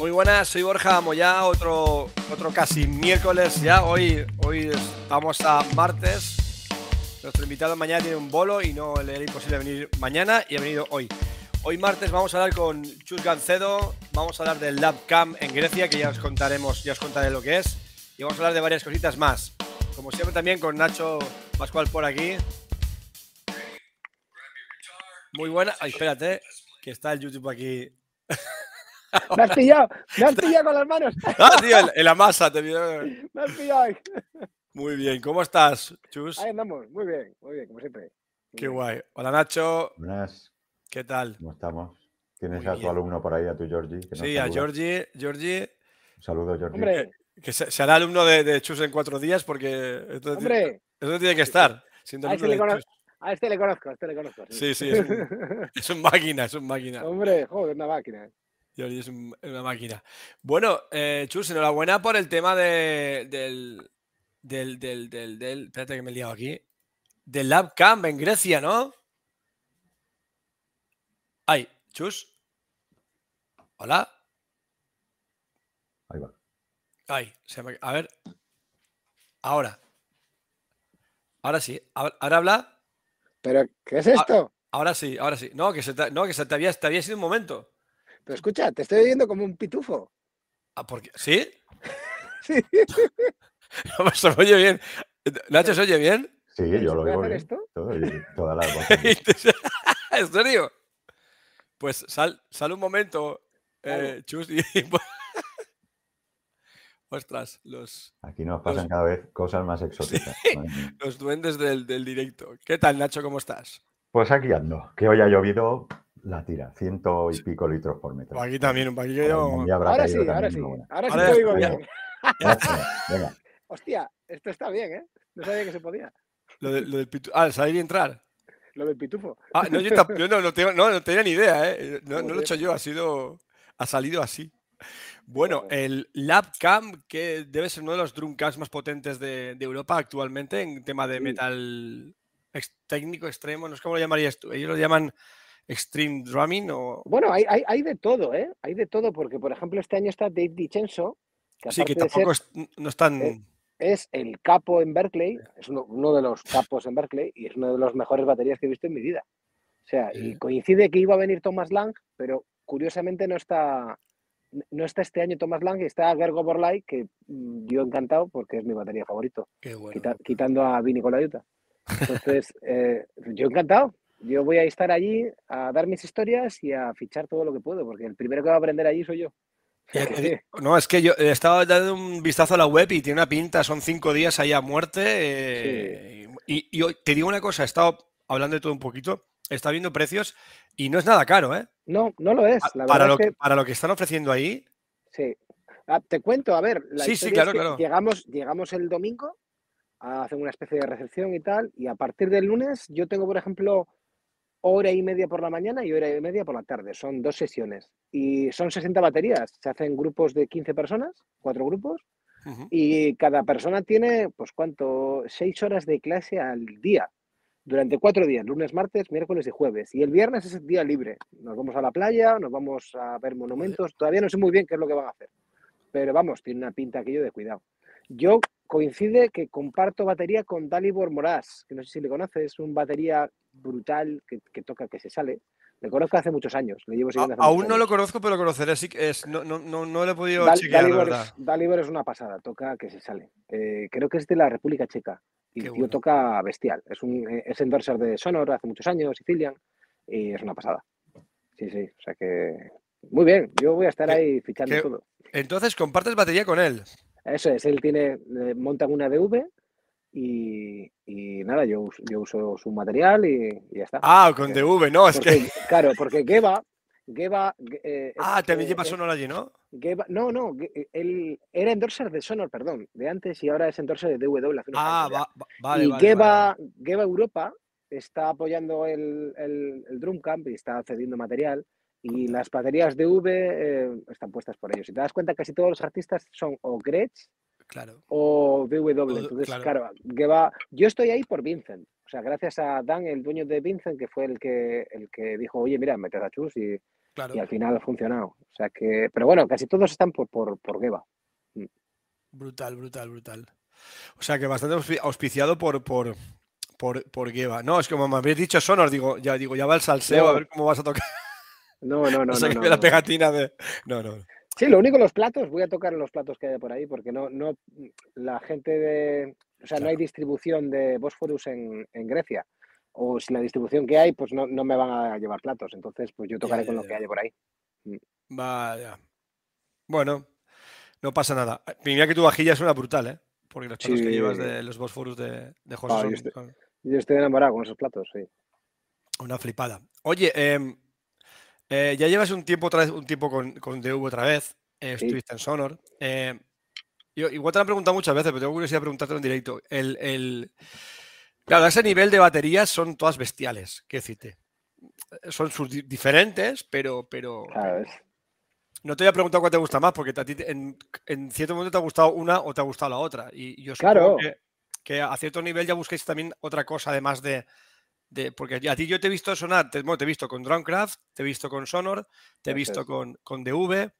Muy buenas, soy Borja Moya, otro, otro casi miércoles ya. Hoy, hoy estamos a martes. Nuestro invitado mañana tiene un bolo y no le era imposible venir mañana y ha venido hoy. Hoy martes vamos a hablar con Chus Gancedo, vamos a hablar del LabCam en Grecia, que ya os contaremos, ya os contaré lo que es, y vamos a hablar de varias cositas más. Como siempre también con Nacho Pascual por aquí. Muy buena. Ay, espérate, que está el YouTube aquí. Me has pillado, me has pillado con las manos. Ah, tío, en, la masa te Me has pillado. ahí. Muy bien, ¿cómo estás, Chus? Ahí andamos, muy bien, muy bien, como siempre. Muy Qué bien. guay. Hola, Nacho. Buenas, ¿Qué tal? ¿cómo estamos? ¿Tienes Muy a tu bien. alumno por ahí, a tu Georgie? que Sí, a? Georgie, Georgie, Un saludo, Georgie. Hombre, que se- será alumno de, de Chus en cuatro días porque esto, hombre, esto tiene que estar. Siendo a este, a este le conozco, a este le conozco. Sí, sí, es un, es un máquina, es un máquina. Hombre, joder, una máquina. Georgie es un- una máquina. Bueno, eh, Chus, enhorabuena por el tema de, del, del, del, del, del- Espérate que me he liado aquí. Del Lab Camp en Grecia, ¿no? Ay, Chus. Hola. Ahí va. Ay, se me- a ver. Ahora. Ahora sí. Ahora ahora habla. Pero, ¿qué es esto? Ahora sí, ahora sí. No, que se te, no, que se te había, te había sido un momento. Pero escucha, te estoy oyendo como un pitufo. Ah, porque, ¿Sí? Sí. No, pues se me oye bien. Nacho, ¿se oye bien? Sí, ¿Se yo lo oigo bien. esto? Todo las voces. ¿En serio? Pues sal, sal un momento, eh, Chus, y... Ostras, los, Aquí nos pasan cada vez cosas más exóticas. los duendes del, del directo. ¿Qué tal, Nacho? ¿Cómo estás? Pues aquí ando. Que hoy ha llovido la tira, ciento y pico litros por metro. Aquí también, un habrá Ahora sí, ahora sí. buena. Ahora sí Ahora te ya oigo bien. Venga, Hostia, esto está bien, ¿eh? No sabía que se podía. Lo, de- lo del pitu- Ah, salir y entrar. Lo del pitufo. Ah, no, yo, yo no, no, tengo- no, no tenía ni idea, ¿eh? No, no lo he hecho yo, ha sido. Ha salido así. Bueno, el LabCam, que debe ser uno de los drumcams más potentes de, de Europa actualmente en tema de Sí. metal ex- técnico extremo, no sé cómo lo llamarías tú. Ellos lo llaman extreme drumming o. Bueno, hay, hay, hay de todo, ¿eh? Hay de todo, porque, por ejemplo, este año está Dave DiCenso, que Sí, que ser- tampoco es- no están. eh, es el capo en Berkeley, es uno, uno de los capos en Berkeley y es uno de los mejores baterías que he visto en mi vida. O sea, y coincide que iba a venir Thomas Lang, pero curiosamente no está, no está este año Thomas Lang, está Gergo Borlai, que mm, yo encantado porque es mi batería favorito, Qué bueno. quita- quitando a Vini Colaiuta. Entonces, eh, yo encantado. Yo voy a estar allí a dar mis historias y a fichar todo lo que puedo, porque el primero que va a aprender allí soy yo. Eh, eh, No, es que yo he estado dando un vistazo a la web y tiene una pinta, son cinco días ahí a muerte. eh, y, te digo una cosa, he estado hablando de todo un poquito, he estado viendo precios y no es nada caro, ¿eh? No, no lo es. La para, lo es que, para lo que están ofreciendo ahí, Sí. Ah, te cuento, a ver, la Sí, sí, historia es claro, que claro. Llegamos, llegamos el domingo a hacer una especie de recepción y tal, y a partir del lunes yo tengo, por ejemplo, hora y media por la mañana y hora y media por la tarde. Son dos sesiones y son 60 baterías. Se hacen grupos de 15 personas, cuatro grupos, y cada persona tiene, pues, ¿cuánto? Seis horas de clase al día. Durante cuatro días, lunes, martes, miércoles y jueves. Y el viernes es el día libre. Nos vamos a la playa, nos vamos a ver monumentos. Todavía no sé muy bien qué es lo que van a hacer. Pero vamos, tiene una pinta aquello de cuidado. Yo coincide que comparto batería con Dalibor Moraz, que no sé si le conoces, es un batería brutal que, que toca, que se sale. Le conozco hace muchos años, le llevo A- siguiendo hace aún no lo conozco, pero lo conoceré. Sí que es, no, no, no, no lo he podido Dal- chequear, la Dalibor, verdad. es, Dalibor es una pasada, toca que se sale. Eh, creo que es de la República Checa. Y el tío bueno. toca bestial. Es, un, eh, es endorser de Sonor hace muchos años, Sicilian, y es una pasada. Sí, sí, o sea que. Muy bien, yo voy a estar ahí fichando qué- todo. Entonces, compartes batería con él. Eso es, él tiene, eh, montan una DV y, y nada, yo, yo uso su material y, y ya está. Ah, con Eh, DV, no, es porque, que. Claro, porque Geva, Geva, eh, Ah, también eh, lleva Sonor allí, ¿no? Geva- no, no, eh, él era endorser de Sonor, perdón, de antes y ahora es endorser de DW. Ah, va- va- vale, y vale, Geva, vale. Geva Europa está apoyando el, el, el Drum Camp y está cediendo material. Y las baterías de V eh, están puestas por ellos. Si te das cuenta, casi todos los artistas son o Gretsch Claro. o. O- Entonces, claro. claro, Geva, yo estoy ahí por Vincent. O sea, gracias a Dan, el dueño de Vincent, que fue el que, el que dijo, oye, mira, meted a Chus y, Claro. y al final ha funcionado. O sea que, pero bueno, casi todos están por, por, por Geva. Brutal, brutal, brutal. O sea que bastante auspi- auspiciado por, por, por, por Geva. No, es que como me habéis dicho Sonor, digo, ya digo, ya va el salseo, a ver cómo vas a tocar. No, no, no. No, sé no, que la pegatina de. No, no. Sí, lo único, los platos, voy a tocar los platos que hay por ahí, porque no, no, la gente de, o sea, no hay distribución de Bosphorus en, en Grecia. O si la distribución que hay, pues no, no me van a llevar platos. Entonces, pues yo tocaré ya, con lo ya. que haya por ahí. Vaya. Bueno, no pasa nada. Mira que tu vajilla suena brutal, ¿eh? Porque los platos que llevas de los Bosforus de, de José Ah, son- yo estoy- Yo estoy enamorado con esos platos, sí. una flipada. Oye, em, eh, ya llevas un tiempo otra vez, un tiempo con, con DV otra vez. eh, Sí. estuviste en Sonor. eh, yo, igual te lo han preguntado muchas veces, pero tengo curiosidad de preguntártelo en directo. El, el- Claro, a ese nivel de baterías son todas bestiales, qué decirte. Son sus di- diferentes, pero, pero Claro, no te voy a preguntar cuál te gusta más, porque a ti en, en cierto momento te ha gustado una o te ha gustado la otra. Y yo supongo Claro. que, que a cierto nivel ya busquéis también otra cosa, además de. De- porque a ti yo te he visto sonar, te, bueno, te he visto con Drumcraft, te he visto con Sonor, te he visto con, con DV.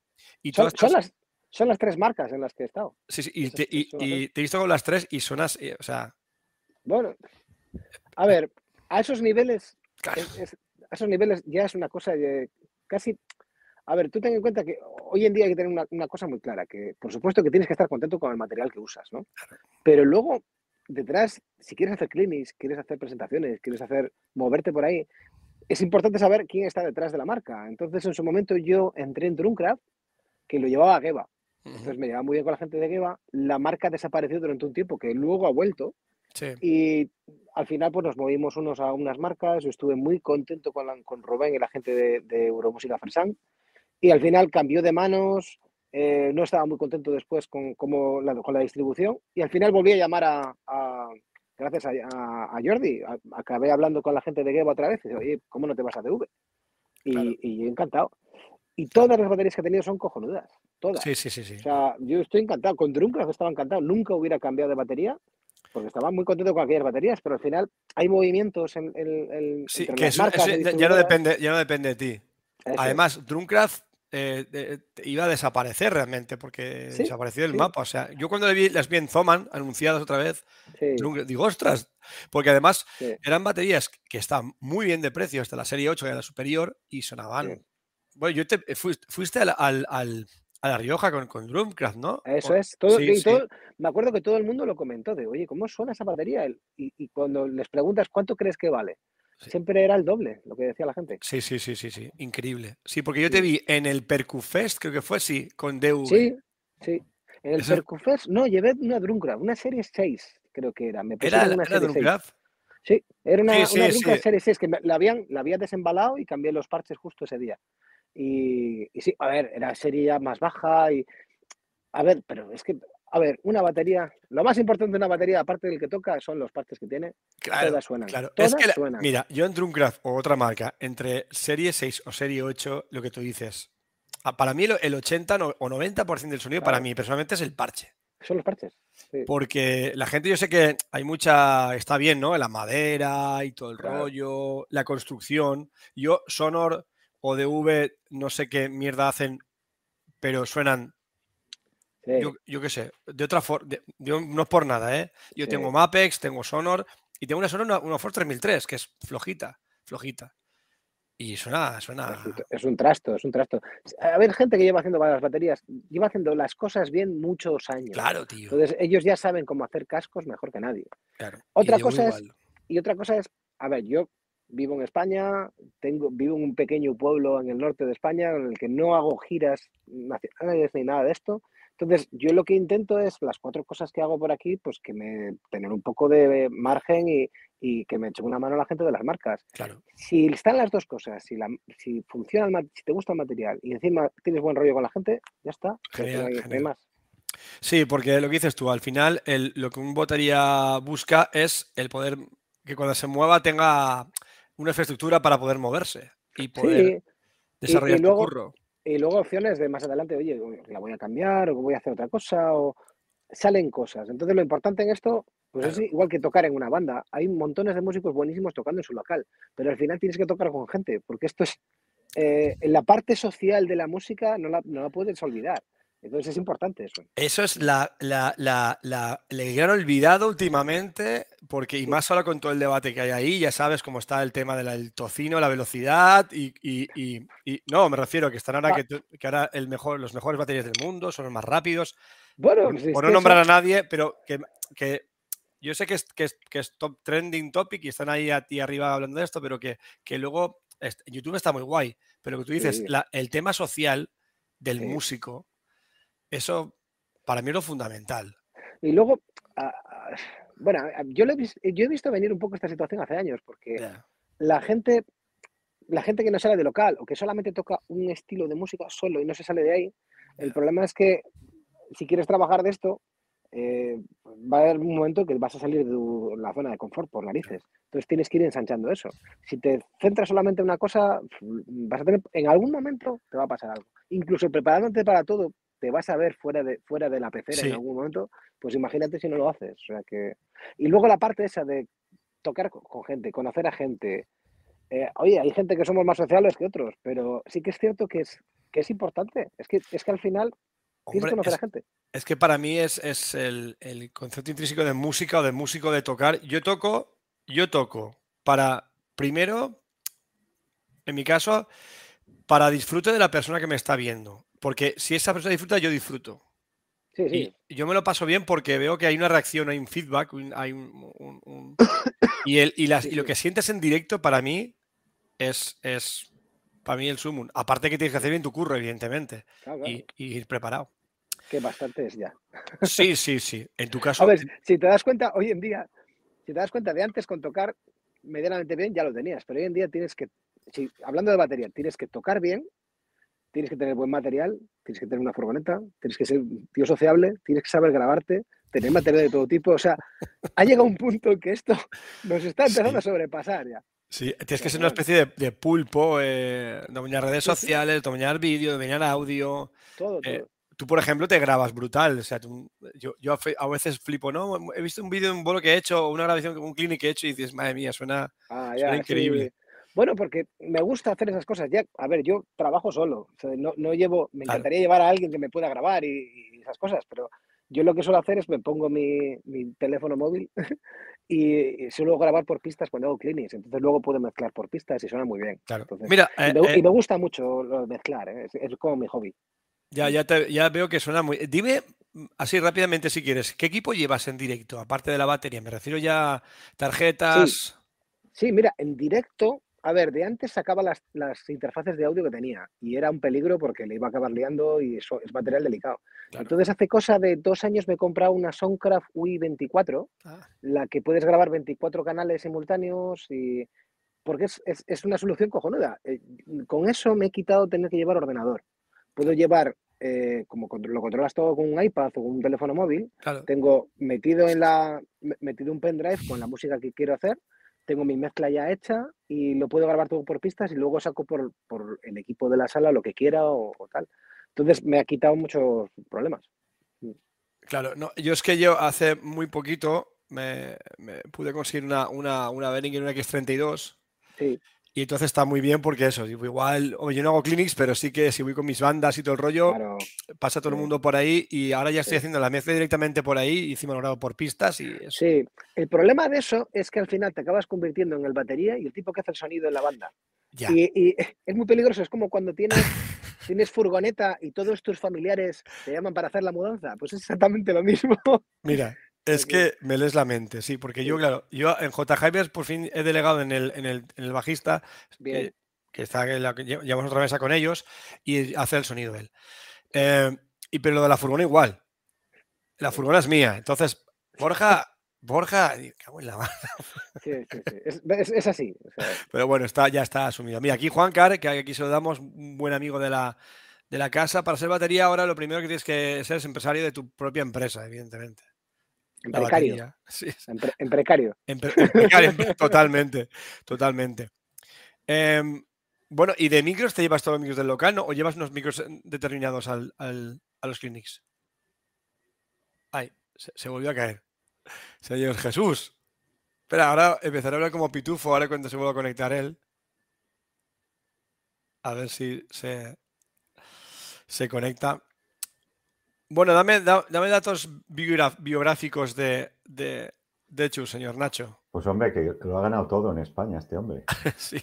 Y son, todas son las, son las tres marcas en las que he estado. sí, sí, y, esas te, y- y he visto con las tres y sonas, eh, o sea, Bueno, a ver, a esos niveles, claro, es- es- a esos niveles ya es una cosa de casi. A ver, tú ten en cuenta que hoy en día hay que tener una, una cosa muy clara, que por supuesto que tienes que estar contento con el material que usas, ¿no? Pero luego, detrás, si quieres hacer clinics, quieres hacer presentaciones, quieres hacer, moverte por ahí, es importante saber quién está detrás de la marca. Entonces, en su momento yo entré en Drumcraft, que lo llevaba Geva. ujú, Entonces me llevaba muy bien con la gente de Geva. La marca desapareció durante un tiempo, que luego ha vuelto. sí, Y al final pues nos movimos unos a unas marcas, yo estuve muy contento con, la- con Rubén y la gente de, de Euromúsica Fresan y al final cambió de manos, eh, no estaba muy contento después con, como la, con la distribución y al final volví a llamar a, a- gracias a, a- a Jordi, acabé hablando con la gente de Geba otra vez y dije, oye, ¿cómo no te vas a DV? Y, Claro. y encantado. Y todas las baterías que he tenido son cojonudas, todas. sí, sí, sí, sí. O sea, yo estoy encantado. Con Drumcraft estaba encantado. Nunca hubiera cambiado de batería porque estaba muy contento con aquellas baterías, pero al final hay movimientos en, en- Sí, entre que las eso- marcas eso ya- no depende, ya no depende de ti. Eso. Además, Drumcraft eh, iba a desaparecer realmente porque Sí, desapareció del sí. mapa. O sea, yo cuando le vi, las vi en Zoman anunciadas otra vez, Sí, digo, ostras, porque además eran baterías que estaban muy bien de precio, hasta la serie 8, que era la superior, y sonaban. Bueno, yo te, fuiste, fuiste al, al- al- a La Rioja con, con Drumcraft, ¿no? Eso es. Todo, sí, y sí. todo- me acuerdo que todo el mundo lo comentó de, oye, ¿cómo suena esa batería? Y, y cuando les preguntas cuánto crees que vale, Sí. siempre era el doble, lo que decía la gente. Sí, sí, sí, sí, sí, increíble. Sí, porque yo te vi en el Percufest, creo que fue, sí, con DV. Sí, sí. En el Eso- Percufest, no, llevé una Drumcraft, una serie 6, creo que era. Me ¿Era, una era serie 6. Drumcraft? Sí, era una, Sí, una sí. Serie 6 que me- la, habían, la había desembalado y cambié los parches justo ese día. Y, y sí, a ver, era serie ya más baja y... A ver, pero es que, a ver, una batería, lo más importante de una batería, aparte del que toca, son los parches que tiene. Claro, todas suenan. claro. Todas es que, la- suenan. mira, yo en Drumcraft o otra marca, entre serie 6 o serie 8, lo que tú dices, ah, para mí el, el 80 no- o 90% del sonido, para mí personalmente es el parche. Son los parches. Sí, Porque la gente, yo sé que hay mucha, está bien, ¿no? La madera y todo el Claro. rollo, la construcción. Yo, Sonor o DV, no sé qué mierda hacen, pero suenan, sí, yo, yo qué sé, de otra forma, no es por nada, ¿eh? Yo Sí. tengo Mapex, tengo Sonor y tengo una Sonor, una, una Force 3003, que es flojita, flojita. Y suena, suena. es, un, trasto, es un trasto. A ver, gente que lleva haciendo las baterías, lleva haciendo las cosas bien muchos años. Claro, tío. Entonces, ellos ya saben cómo hacer cascos mejor que nadie. claro. Y otra DV cosa es- igual. Y otra cosa es, a ver, yo vivo en España, tengo, vivo en un pequeño pueblo en el norte de España en el que no hago giras nacionales ni nada de esto. Entonces, yo lo que intento es las cuatro cosas que hago por aquí, pues que me tener un poco de margen y, y que me eche una mano la gente de las marcas. Claro. Si están las dos cosas, si, la, si funciona, el si te gusta el material y encima tienes buen rollo con la gente, ya está. Genial, no hay- genial. más. Sí, porque lo que dices tú, al final el- lo que un batería busca es el poder que cuando se mueva tenga una infraestructura para poder moverse y poder Sí, desarrollar tu luego- curro. Y luego opciones de más adelante, oye, la voy a cambiar o voy a hacer otra cosa o salen cosas. Entonces lo importante en esto Pues es igual que tocar en una banda. Hay montones de músicos buenísimos tocando en su local, pero al final tienes que tocar con gente, porque esto es eh, en la parte social de la música no la, no la puedes olvidar. Entonces es importante eso. Eso es la, la, la, la- el gran olvidado últimamente, porque y más ahora con todo el debate que hay ahí, ya sabes cómo está el tema del tocino, la velocidad y, y- y- y- no, me refiero a que están ahora Ah. que, que ahora el mejor, los mejores baterías del mundo son los más rápidos, Bueno, por, pues es por no nombrar a nadie, pero que, que yo sé que es, que, es, que es top trending topic y están ahí a ti arriba hablando de esto, pero que, que luego YouTube está muy guay, pero que tú dices, Sí. la- el tema social del Sí. músico, eso para mí es lo fundamental. Y luego, bueno, yo, lo he, yo he visto venir un poco esta situación hace años, porque la gente, la gente que no sale de local o que solamente toca un estilo de música solo y no se sale de ahí, el problema es que si quieres trabajar de esto, eh, va a haber un momento que vas a salir de tu- la zona de confort por narices. Entonces tienes que ir ensanchando eso. Si te centras solamente en una cosa, vas a tener, en algún momento te va a pasar algo. Incluso preparándote para todo, te vas a ver fuera de, fuera de la pecera Sí. en algún momento, pues imagínate si no lo haces. O sea que... Y luego la parte esa de tocar con, gente, conocer a gente. Eh, oye, hay gente que somos más sociales que otros, pero sí que es cierto que es, que es importante. Es que, es que al final tienes que conocer es, a gente. es que para mí es, es el, el concepto intrínseco de música o de músico de tocar. Yo toco, yo toco para, primero, en mi caso, para disfrute de la persona que me está viendo. Porque si esa persona disfruta, yo disfruto. Sí, sí. Y yo me lo paso bien porque veo que hay una reacción, hay un feedback, un- hay un, un- un- y, el, y, las- y lo que sientes en directo para mí es, es para mí el sumum. Aparte que tienes que hacer bien tu curro, evidentemente, Claro, claro, y, y ir preparado. que bastante es ya. Sí, sí, sí. En tu caso, A ver, si te das cuenta, hoy en día, si te das cuenta de antes con tocar medianamente bien, ya lo tenías, pero hoy en día tienes que, si, hablando de batería, tienes que tocar bien, tienes que tener buen material, tienes que tener una furgoneta, tienes que ser un tío sociable, tienes que saber grabarte, tener material de todo tipo. O sea, ha llegado un punto en que esto nos está empezando Sí. a sobrepasar ya. sí, tienes que ser una especie de, de pulpo, eh, dominar redes sociales, dominar vídeo, dominar audio. Todo, Eh, todo. Tú, por ejemplo, te grabas brutal. O sea, tú- yo, yo a veces flipo, ¿no? He visto un vídeo de un bolo que he hecho, una grabación, un clinic que he hecho, y dices, madre mía, suena. Ah, suena increíble. sí. Bueno, porque me gusta hacer esas cosas. Ya, a ver, yo trabajo solo. o sea, no, no llevo, me Claro. encantaría llevar a alguien que me pueda grabar y, y esas cosas, pero yo lo que suelo hacer es me pongo mi, mi teléfono móvil y, y suelo grabar por pistas cuando hago clinics. Entonces luego puedo mezclar por pistas y suena muy bien. Claro. Entonces, Mira, y, eh, me, eh, y me gusta mucho lo de mezclar, ¿eh? es, es como mi hobby. ya, ya, te- ya veo que suena muy. Dime mm, así rápidamente si quieres, ¿qué equipo llevas en directo? Aparte de la batería, me refiero ya a tarjetas. Sí, mira, en directo, a ver, de antes sacaba las, las interfaces de audio que tenía y era un peligro porque le iba a acabar liando y eso es material delicado. Claro. Entonces, hace cosa de dos años me he comprado una Soundcraft UI 24, Ah, la que puedes grabar 24 canales simultáneos y... Porque es, es- es una solución cojonuda. Eh, Con eso me he quitado tener que llevar ordenador. Puedo llevar, eh, como lo controlas todo con un iPad o con un teléfono móvil, claro. tengo metido en la me- metido un pendrive con la música que quiero hacer, tengo mi mezcla ya hecha y lo puedo grabar todo por pistas y luego saco por, por el equipo de la sala lo que quiera o, o tal. Entonces me ha quitado muchos problemas. Claro, no, yo es que yo hace muy poquito me, me pude conseguir una, una, una Behringer, una X32. Sí, Y entonces está muy bien porque eso, igual, yo no hago clinics, pero sí que si voy con mis bandas y todo el rollo, claro. pasa todo el mundo por ahí y ahora ya estoy Sí. haciendo la mezcla directamente por ahí y encima lo por pistas y eso. Sí, el problema de eso es que al final te acabas convirtiendo en el batería y el tipo que hace el sonido en la banda. Ya. Y, y es muy peligroso, es como cuando tienes, tienes furgoneta y todos tus familiares te llaman para hacer la mudanza. Pues es exactamente lo mismo. Mira, es que me lees la mente, sí, porque yo, claro, yo en J. Hypers por fin he delegado en el, en el, en el bajista, que, que está la, que lle- llevamos otra mesa con ellos, y hace el sonido él. Eh, y pero lo de la furgona igual. La furgona es mía. Entonces, Borja, Borja, y cago en la mar. Sí, sí, sí. Es, es- es así. o sea, Pero bueno, está, ya está asumido. Mira, aquí Juan Car, que aquí se lo damos, un buen amigo de la, de la casa. Para ser batería, ahora lo primero que tienes que ser es empresario de tu propia empresa, evidentemente. En La precario. batería. Sí, En, pre- en precario. en pre- en precario, en pre- totalmente, totalmente. Em, bueno, ¿y de micros te llevas todos los micros del local ¿no? o llevas unos micros eh, determinados al, al- a los clinics? Ay, se, se volvió a caer. Señor Jesús. Espera, ahora empezaré a hablar como pitufo, ahora cuando se vuelva a conectar él. A ver si se, se conecta. Bueno, dame, da- dame datos biográficos de, de, de Chus, señor Nacho. Pues hombre, que lo ha ganado todo en España este hombre. Sí.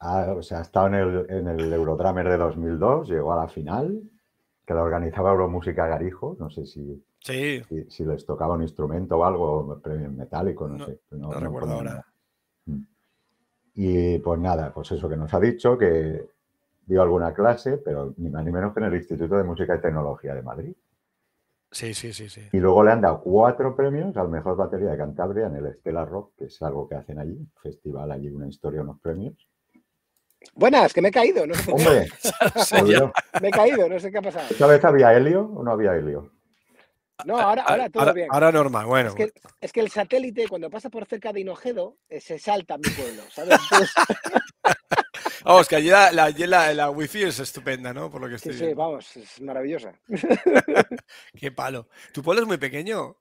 Ha, o sea, ha estado en el, en el Eurodramer de 2002, llegó a la final, que la organizaba Euromúsica Garijo, no sé si, Sí, si, si les tocaba un instrumento o algo, premio metálico, no, No, sé. no recuerdo ponía ahora. nada. Mm. Y pues nada, pues eso que nos ha dicho, que dio alguna clase, pero ni más ni menos que en el Instituto de Música y Tecnología de Madrid. sí, sí, sí, sí. Y luego le han dado cuatro premios al mejor batería de Cantabria en el Stella Rock, que es algo que hacen allí, festival allí, una historia, unos premios. Buenas, que me he caído, no sé. Hombre, Me he caído, no sé qué ha pasado. ¿esta vez había helio o no había helio? No, ahora, ahora todo ahora, bien. ahora normal, bueno. Es que, es que el satélite, cuando pasa por cerca de Hinojedo, eh, se salta a mi pueblo, ¿sabes? Entonces, Vamos, que allí la, la, la- la wifi es estupenda, ¿no? Por lo que sí, estoy sí, viendo. vamos, es maravillosa. Qué palo. ¿Tu pueblo es muy pequeño,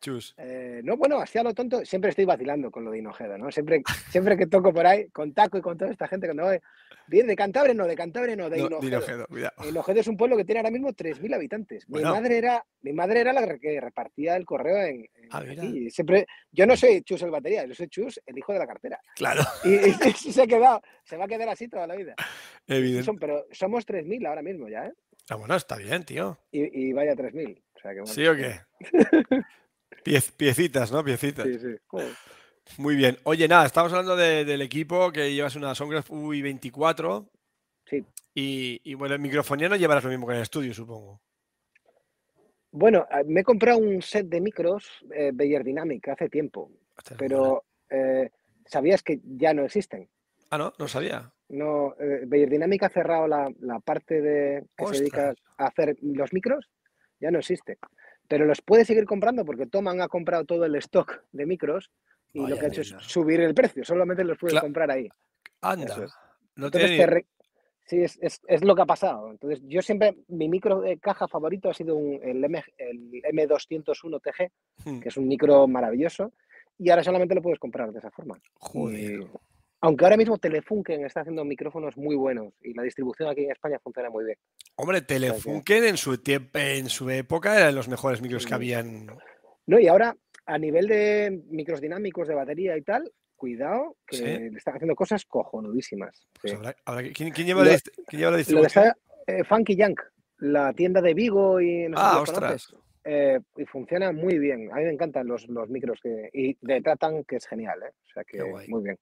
Chus? Eh, no, bueno, así a lo tonto, siempre estoy vacilando con lo de Hinojedo, ¿no? Siempre, siempre que toco por ahí, con Taco y con toda esta gente, cuando voy, bien, de Cantabria no, de Cantabria no, de No, Hinojedo. Dinojedo, cuidado. Hinojedo es un pueblo que tiene ahora mismo 3.000 habitantes. Mi, madre era, mi madre era la que repartía el correo en, en Ah, aquí. Siempre, yo no soy Chus el batería, yo soy Chus el hijo de la cartera. Claro, Y, y se ha quedado, se va a quedar así toda la vida. Evidente. son- pero somos 3.000 ahora mismo ya, ¿eh? Ah, bueno, está bien, tío. Y, y vaya 3.000. O sea que bueno. ¿Sí o qué? Piez- piecitas, ¿no? Piecitas. Sí, sí. Joder. Muy bien. Oye, nada, estamos hablando de- del equipo que llevas una Soundcraft UI24 Sí. y, y, bueno, el microfonía no llevarás lo mismo que en el estudio, supongo. Bueno, eh, me he comprado un set de micros eh, Beyer Dynamic hace tiempo, pero eh, ¿sabías que ya no existen? Ah, no, no sabía. No, eh, Beyer Dynamic ha cerrado la, la parte de que se dedica a hacer los micros, ya no existe. Pero los puedes seguir comprando porque Toman ha comprado todo el stock de micros y lo que ha hecho es subir el precio, solamente los puedes Cla- comprar ahí. Anda. Es. No Entonces, te re- sí, es, es- es lo que ha pasado. Entonces, yo siempre, mi micro de caja favorito ha sido un- el, M, el M201 TG, ni- que es un micro maravilloso, y ahora solamente lo puedes comprar de esa forma. Joder. Y- aunque ahora mismo Telefunken está haciendo micrófonos muy buenos y la distribución aquí en España funciona muy bien. Hombre, Telefunken en su tiempo, en su época eran los mejores micros que Mm. habían. No, y ahora, a nivel de micros dinámicos de batería y tal, cuidado, que Sí. están haciendo cosas cojonudísimas. Pues sí. habrá- habrá que- ¿quién, quién lleva Lo- la, quién lleva la Lo que distribución? está eh, Funky Yank, la tienda de Vigo y no sé Ah, lo ostras. eh, y funciona muy bien. A mí me encantan los, los micros que y de Tratan, que es genial, ¿eh? O sea que muy bien.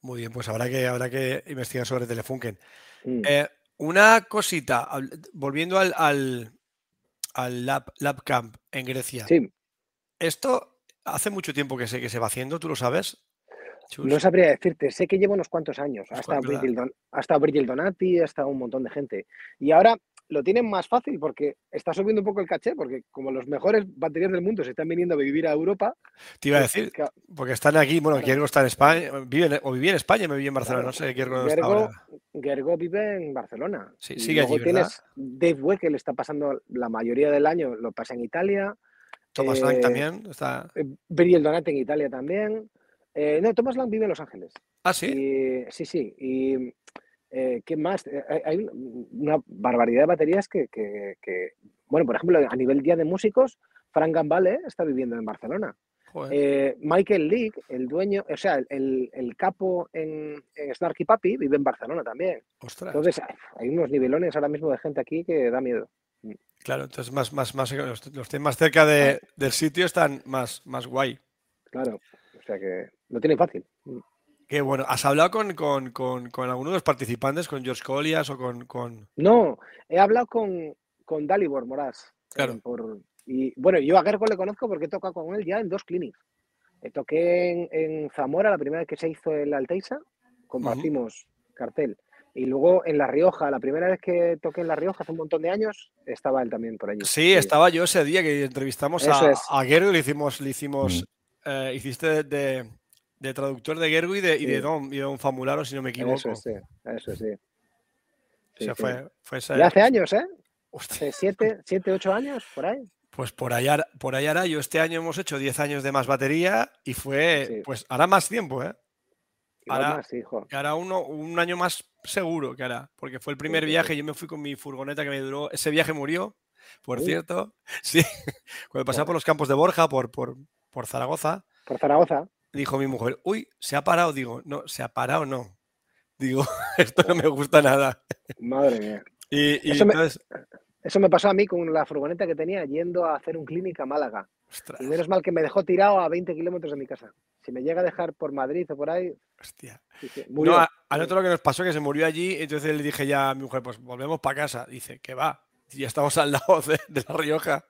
Muy bien, pues habrá que, habrá que investigar sobre Telefunken. Mm. Eh, una cosita, volviendo al, al, al lab, lab Camp en Grecia. Sí, Esto hace mucho tiempo que sé que se va haciendo, ¿tú lo sabes? Chus? no sabría decirte, sé que lleva unos cuantos años. Hasta ¿verdad? Virgil, Don- hasta Virgil Donati, hasta un montón de gente. Y ahora lo tienen más fácil porque está subiendo un poco el caché, porque como los mejores baterías del mundo se están viniendo a vivir a Europa, Te iba a pues, decir, porque están aquí, bueno, Claro. Kiergo está en España, vive o vivía en España, me vivía en Barcelona, Claro. no sé, Gergo, ahora. Gergo vive en Barcelona. Sí, Y sigue allí, luego tienes Dave Weckl, está pasando la mayoría del año, lo pasa en Italia. Thomas Lang eh, también está. eh, Virgil Donati en Italia también. Eh, no, Thomas Lang vive en Los Ángeles. Ah, sí. Y- sí, sí. Y eh, ¿qué más? Eh, hay- una barbaridad de baterías que, que- que- bueno, por ejemplo, a nivel día de músicos, Frank Gambale está viviendo en Barcelona. Eh, Michael Leake, el dueño, o sea, el, el capo en, en Snarky Papi, vive en Barcelona también. Ostras. Entonces, ay, hay unos nivelones ahora mismo de gente aquí que da miedo. Claro, entonces más, más, más, los, los que más cerca de- del sitio están más, más guay. Claro. O sea que lo tienen fácil. Mm. Qué bueno. ¿Has hablado con, con, con, con alguno de los participantes, con George Colias o con, con... No, he hablado con, con Dalibor Moraz. eh, Claro. por, y bueno, yo a Gergo le conozco porque he tocado con él ya en dos clinics. Eh, toqué en, en Zamora la primera vez que se hizo el Alteiza, compartimos cartel. Y luego en La Rioja, la primera vez que toqué en La Rioja hace un montón de años, estaba él también por allí. Sí, estaba yo ese día que entrevistamos Eso a, es. a Gergo y le hicimos, le hicimos, Mm. eh, hiciste de, de- de traductor de Gergo y de, y de Sí. Don, y de Don Famularo, si no me equivoco. Eso es, sí. Eso sí. o Sí, sea, sí. fue, fue ese- Ya hace años, ¿eh? Hostia, Hace siete, siete, ocho años, por ahí. Pues por allá, por allá hará, yo este año hemos hecho 10 años de más batería y fue, Sí. pues hará más tiempo, ¿eh? Ahora- más, hijo. Que hará uno, un año más seguro que hará, porque fue el primer sí, viaje, yo me fui con mi furgoneta que me duró, ese viaje murió, por cierto, sí, cuando pasaba por los campos de Borja, por, por, por Zaragoza, Por Zaragoza. dijo mi mujer, uy, se ha parado, digo, no, se ha parado, no. Digo, esto no me gusta nada. Madre mía. Y, y Eso me- entonces, Eso me pasó a mí con la furgoneta que tenía yendo a hacer un clínica a Málaga. Ostras, Y menos mal que me dejó tirado a 20 kilómetros de mi casa. Si me llega a dejar por Madrid o por ahí, hostia. sí, sí, murió. No, a, a nosotros lo que nos pasó que se murió allí, entonces le dije ya a mi mujer, pues volvemos para casa. Dice, que va, ya estamos al lado de, de La Rioja.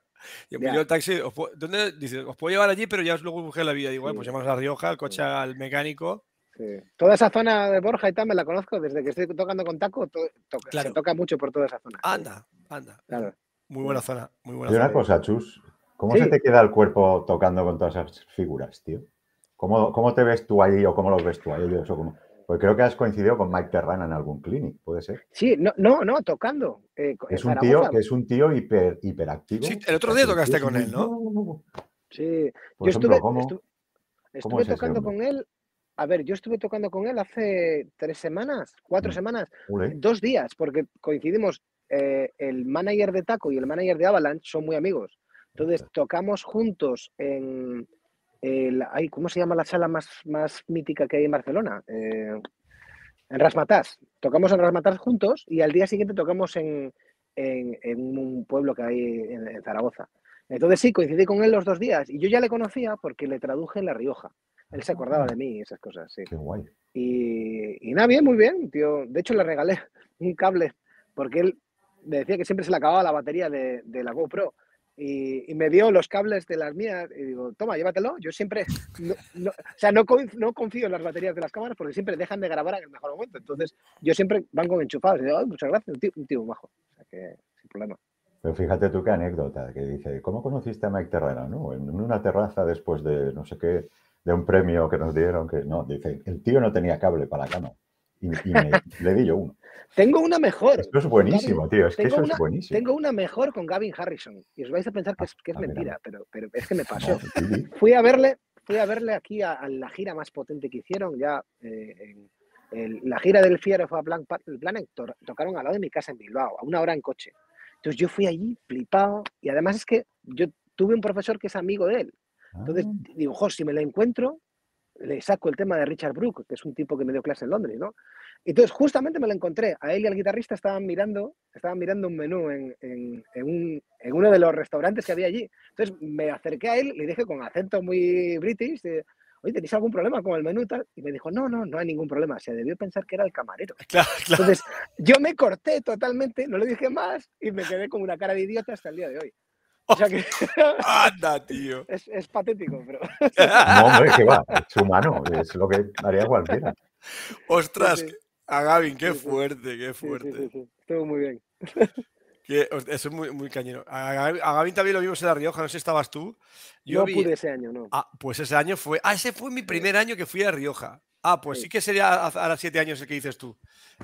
Y me dio el taxi, ¿os puedo- ¿dónde? Dice, os puedo llevar allí, pero ya os luego busqué la vida. Digo, bueno, pues Sí. llamamos a La Rioja, el coche al mecánico. Sí. Toda esa zona de Borja y tal me la conozco desde que estoy tocando con Taco. to- toca- Claro. Se toca mucho por toda esa zona. Anda, anda. Claro. Muy buena zona, muy buena Y una zona. cosa, Chus, ¿cómo Sí. se te queda el cuerpo tocando con todas esas figuras, tío? ¿Cómo, cómo te ves tú ahí o cómo los ves tú a ellos? O cómo- Pues creo que has coincidido con Mike Terrana en algún clinic, ¿puede ser? Sí, no, no, no, tocando. eh, Es un tío que es un tío hiper, hiperactivo. Sí, el otro día tocaste con él, ¿no? Sí, Por yo ejemplo, estuve, ¿cómo- estu- cómo estuve es tocando con él. A ver, yo estuve tocando con él hace tres semanas, cuatro Mm. semanas, Ule, dos días, porque coincidimos. eh, el manager de Taco y el manager de Avalanche son muy amigos. Entonces tocamos juntos en el, ay, ¿cómo se llama la sala más, más mítica que hay en Barcelona? Eh, en Rasmatas. Tocamos en Rasmatas juntos y al día siguiente tocamos en, en- en un pueblo que hay en, en Zaragoza. Entonces sí, coincidí con él los dos días y yo ya le conocía porque le traduje en La Rioja. Él se acordaba de mí y esas cosas, sí. Qué guay. Y, y nada, bien, muy bien, tío. De hecho, le regalé un cable porque él me decía que siempre se le acababa la batería de, de la GoPro. Y, me dio los cables de las mías y digo, toma, llévatelo. Yo siempre, no, no- o sea, no, no confío en las baterías de las cámaras porque siempre dejan de grabar en el mejor momento. Entonces, yo siempre van con enchufados. Y digo, "Ay, muchas gracias, un tío, majo. O sea, que sin problema. Pero fíjate tú qué anécdota, que dice, ¿cómo conociste a Mike Terrana? No? En una terraza después de no sé qué, de un premio que nos dieron, que no, dice, el tío no tenía cable para la cama. Y, y me- le di yo uno. Tengo una mejor. Esto es buenísimo, Gavin- tío, es que eso una- es buenísimo. Tengo una mejor con Gavin Harrison. Y os vais a pensar que es, que es Ah, mentira, pero, pero es que me pasó. No, fui a verle, fui a verle aquí a, a la gira más potente que hicieron, ya eh, en el- la gira del Fiero fue a Plan, Planet, to- tocaron al lado de mi casa en Bilbao, a una hora en coche. Entonces yo fui allí flipado y además es que yo tuve un profesor que es amigo de él. Entonces Ah, digo, jo, si me lo encuentro, le saco el tema de Richard Brook, que es un tipo que me dio clase en Londres, ¿no? Entonces justamente me lo encontré. A él y al guitarrista estaban mirando, estaban mirando un menú en, en- en un- en uno de los restaurantes que había allí. Entonces me acerqué a él, le dije con acento muy british, de, oye, ¿tenéis algún problema con el menú y tal? Y me dijo, no, no, no hay ningún problema. Se debió pensar que era el camarero. Claro, claro. Entonces yo me corté totalmente, no le dije más y me quedé con una cara de idiota hasta el día de hoy. O sea que Anda, tío. es, es patético, pero... No, hombre, que va, es humano, es lo que haría cualquiera. Ostras, Sí, sí. a Gavin, qué Sí, fuerte, qué fuerte. Estuvo muy bien. Que- eso es muy, muy cañero. A Gavin, a Gavin también lo vimos en La Rioja, no sé si estabas tú. Yo no vi- pude ese año, no. Ah, pues ese año fue. Ah, ese fue mi primer año que fui a Rioja. Ah, pues sí que sería hace- ahora siete años el que dices tú.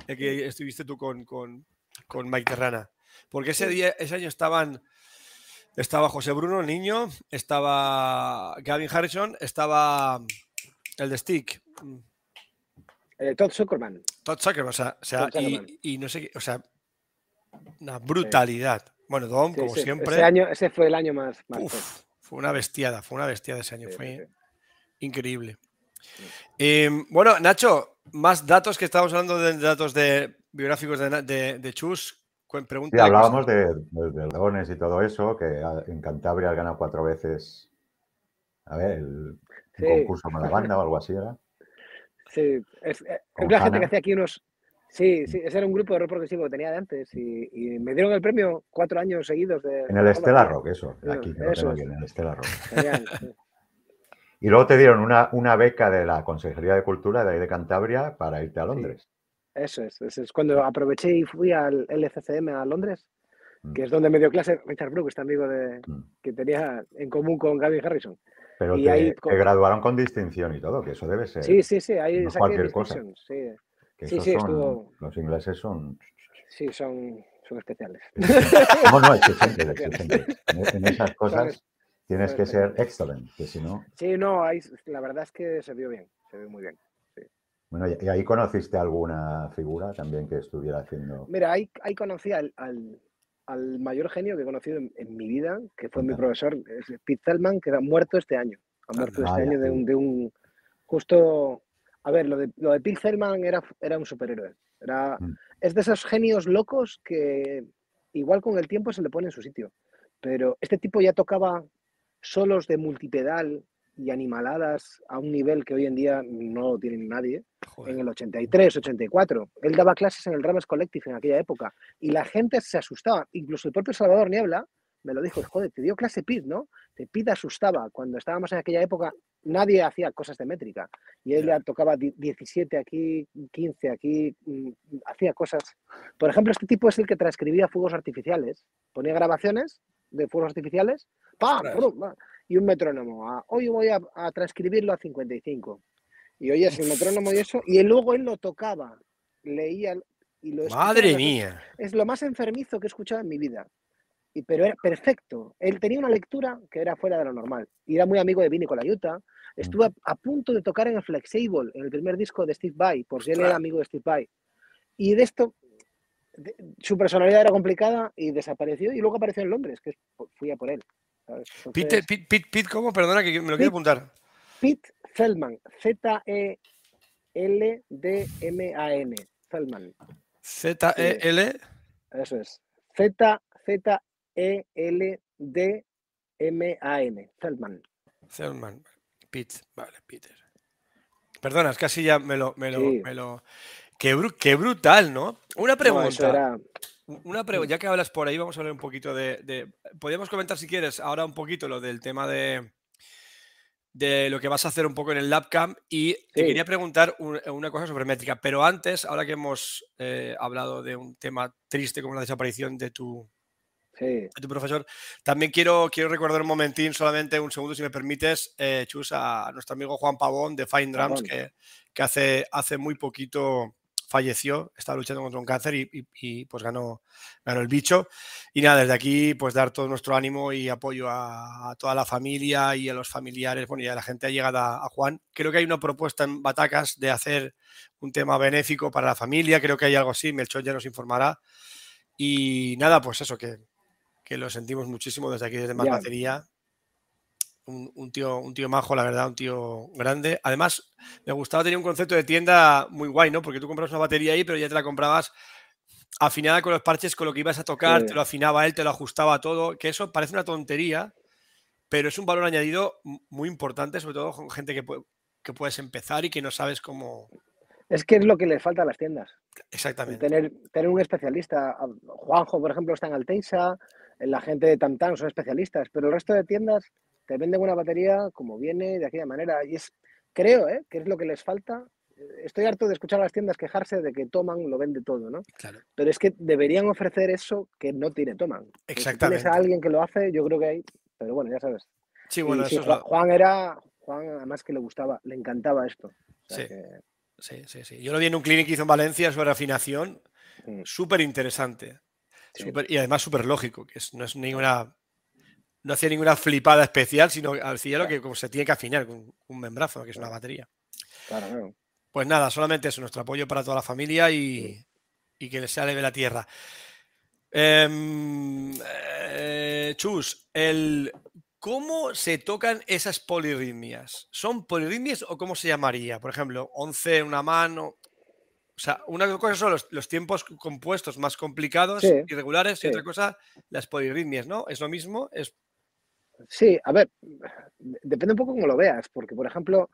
El que estuviste tú con, con, con Mike Terrana. Porque ese día, ese año estaban. Estaba José Bruno, el niño, estaba Gavin Harrison, estaba el de Stick, Eh, Todd Zuckerman. Todd Zuckerman, o sea, o sea, y, no sé qué, o sea, una brutalidad. Bueno, Dom, Sí, como sí, siempre, Ese, año, ese fue el año más. más top. uf, fue una bestiada, fue una bestiada ese año, fue increíble. Em, bueno, Nacho, más datos que estábamos hablando de datos de biográficos de, de Chus. Cuen- Sí, hablábamos de, de, de Leones y todo eso, que en Cantabria has ganado cuatro veces, a ver, el, un Sí. concurso con la banda o algo así era. Sí, es, eh, Con es la gente que hacía aquí unos. Sí, sí, ese era un grupo de rock progresivo que tenía de antes y, y me dieron el premio cuatro años seguidos. De, En el de Estela. Rock, eso, aquí, que lo eso tengo aquí, en el Estela Rock. Genial, sí. Y luego te dieron una, una beca de la Consejería de Cultura de ahí de Cantabria para irte a Londres. Eso es, eso es. Cuando aproveché y fui al LCCM a Londres, Mm. que es donde me dio clase Richard Brook, este amigo de, Mm. que tenía en común con Gavin Harrison. Pero Y te, ahí te graduaron con distinción y todo, que eso debe ser. Sí, sí, sí, ahí no cualquier cosa. sí. que sí, esos sí, son- estuvo- Los ingleses son. Sí, son, son especiales. No, no, exigentes, exigentes. En, en esas cosas tienes que ser excelente, que si no... Sí, no, ahí, la verdad es que se vio bien, se vio muy bien. Bueno, ¿y ahí conociste alguna figura también que estuviera haciendo? Mira, ahí, ahí conocí al, al, al mayor genio que he conocido en, en mi vida, que fue mi profesor, Feldman, que ha muerto este año. Ha muerto este año de un, de un justo. A ver, lo de, lo de Pete Feldman era, era un superhéroe. Era, Mm. Es de esos genios locos que igual con el tiempo se le pone en su sitio. Pero este tipo ya tocaba solos de multipedal y animaladas a un nivel que hoy en día no tiene nadie Joder. en el 83, 84. Él daba clases en el Dramas Collective en aquella época y la gente se asustaba. Incluso el propio Salvador Niebla me lo dijo, joder, te dio clase Pete, ¿no? Te Pete asustaba. Cuando estábamos en aquella época, nadie hacía cosas de métrica. Y él ya tocaba di- 17 aquí, 15 aquí, mm, hacía cosas. Por ejemplo, este tipo es el que transcribía fuegos artificiales. Ponía grabaciones de fuegos artificiales, ¡pam! Y un metrónomo. Hoy voy a, a transcribirlo a 55 y oías el metrónomo y eso, y luego él lo tocaba, leía y lo escuchaba, Madre mía. Es lo más enfermizo que he escuchado en mi vida. Y, pero era perfecto. Él tenía una lectura que era fuera de lo normal. Y era muy amigo de Vini Colaiuta. Estuvo a, a punto de tocar en el Flexable, en el primer disco de Steve Vai, porque él Ostras. era amigo de Steve Vai. Y de esto, de- su personalidad era complicada y desapareció. Y luego apareció en Londres, que fui a por él. Entonces, Pete, Pete, Pete, ¿cómo? Perdona que me lo quiero apuntar. Pete Feldman, Z-E-L-D-M-A-N. Feldman, Z-E-L. eso es. Z-Z-E-L-D-M-A-N. Feldman. Selman. Pete. Vale, Peter. Perdona, es así ya me lo. Me lo, Sí. me lo... Qué, qué brutal, ¿no? Una No, pregunta. eso era. Una pregunta, ya que hablas por ahí, vamos a hablar un poquito de, de- Podríamos comentar, si quieres, ahora un poquito lo del tema de, de lo que vas a hacer un poco en el LabCamp y te quería preguntar un- una cosa sobre métrica, pero antes, ahora que hemos eh, hablado de un tema triste como la desaparición de tu, Sí, de tu profesor, también quiero, quiero recordar un momentín, solamente un segundo, si me permites, eh, Chus, a nuestro amigo Juan Pavón de Fine Drums, Pavón. que, que hace, hace muy poquito falleció, estaba luchando contra un cáncer y, y- y, pues ganó, ganó el bicho. Y nada, desde aquí pues dar todo nuestro ánimo y apoyo a, a toda la familia y a los familiares, bueno, y a la gente allegada a Juan. Creo que hay una propuesta en Batacas de hacer un tema benéfico para la familia, creo que hay algo así, Melchor ya nos informará. Y nada, pues eso, que, que lo sentimos muchísimo desde aquí, desde Más. Batería. Un, un tío, un tío majo, la verdad, un tío grande. Además, me gustaba tener un concepto de tienda muy guay, ¿no? Porque tú compras una batería ahí, pero ya te la comprabas afinada con los parches, con lo que ibas a tocar, Sí. te lo afinaba él, te lo ajustaba todo, que eso parece una tontería, pero es un valor añadido muy importante, sobre todo con gente que, pue- que puedes empezar y que no sabes cómo es que es lo que le falta a las tiendas. exactamente. Tener, tener un especialista. Juanjo, por ejemplo, está en Alteisa, la gente de Tantan son especialistas, pero el resto de tiendas te venden una batería como viene, de aquella manera. Y es, creo, ¿eh? que es lo que les falta. Estoy harto de escuchar a las tiendas quejarse de que Toman lo vende todo, ¿no? Claro, Pero es que deberían ofrecer eso que no tiene Toman. Que Si tienes exactamente. a alguien que lo hace, yo creo que hay. Pero bueno, ya sabes. Sí, bueno, sí, eso es Juan, lo- Juan era. Juan, además que le gustaba, le encantaba esto. O sea Sí. que, Sí, sí, sí. Yo lo vi en un clinic que hizo en Valencia sobre afinación, mm, súper interesante. Sí. y además súper lógico, que es- no es ninguna. No hacía ninguna flipada especial, sino que hacía lo que como se tiene que afinar con un membrazo, que es una batería. claro, claro. Pues nada, solamente eso, nuestro apoyo para toda la familia y, y que les sea leve la tierra. Em, eh, Chus, el, ¿cómo se tocan esas polirritmias? ¿Son polirritmias o cómo se llamaría? Por ejemplo, 11 en una mano. O sea, una cosa son los, los tiempos compuestos más complicados, Sí, irregulares, y otra cosa, las polirritmias, ¿no? ¿Es lo mismo? Es, Sí, a ver, depende un poco cómo lo veas, porque por ejemplo,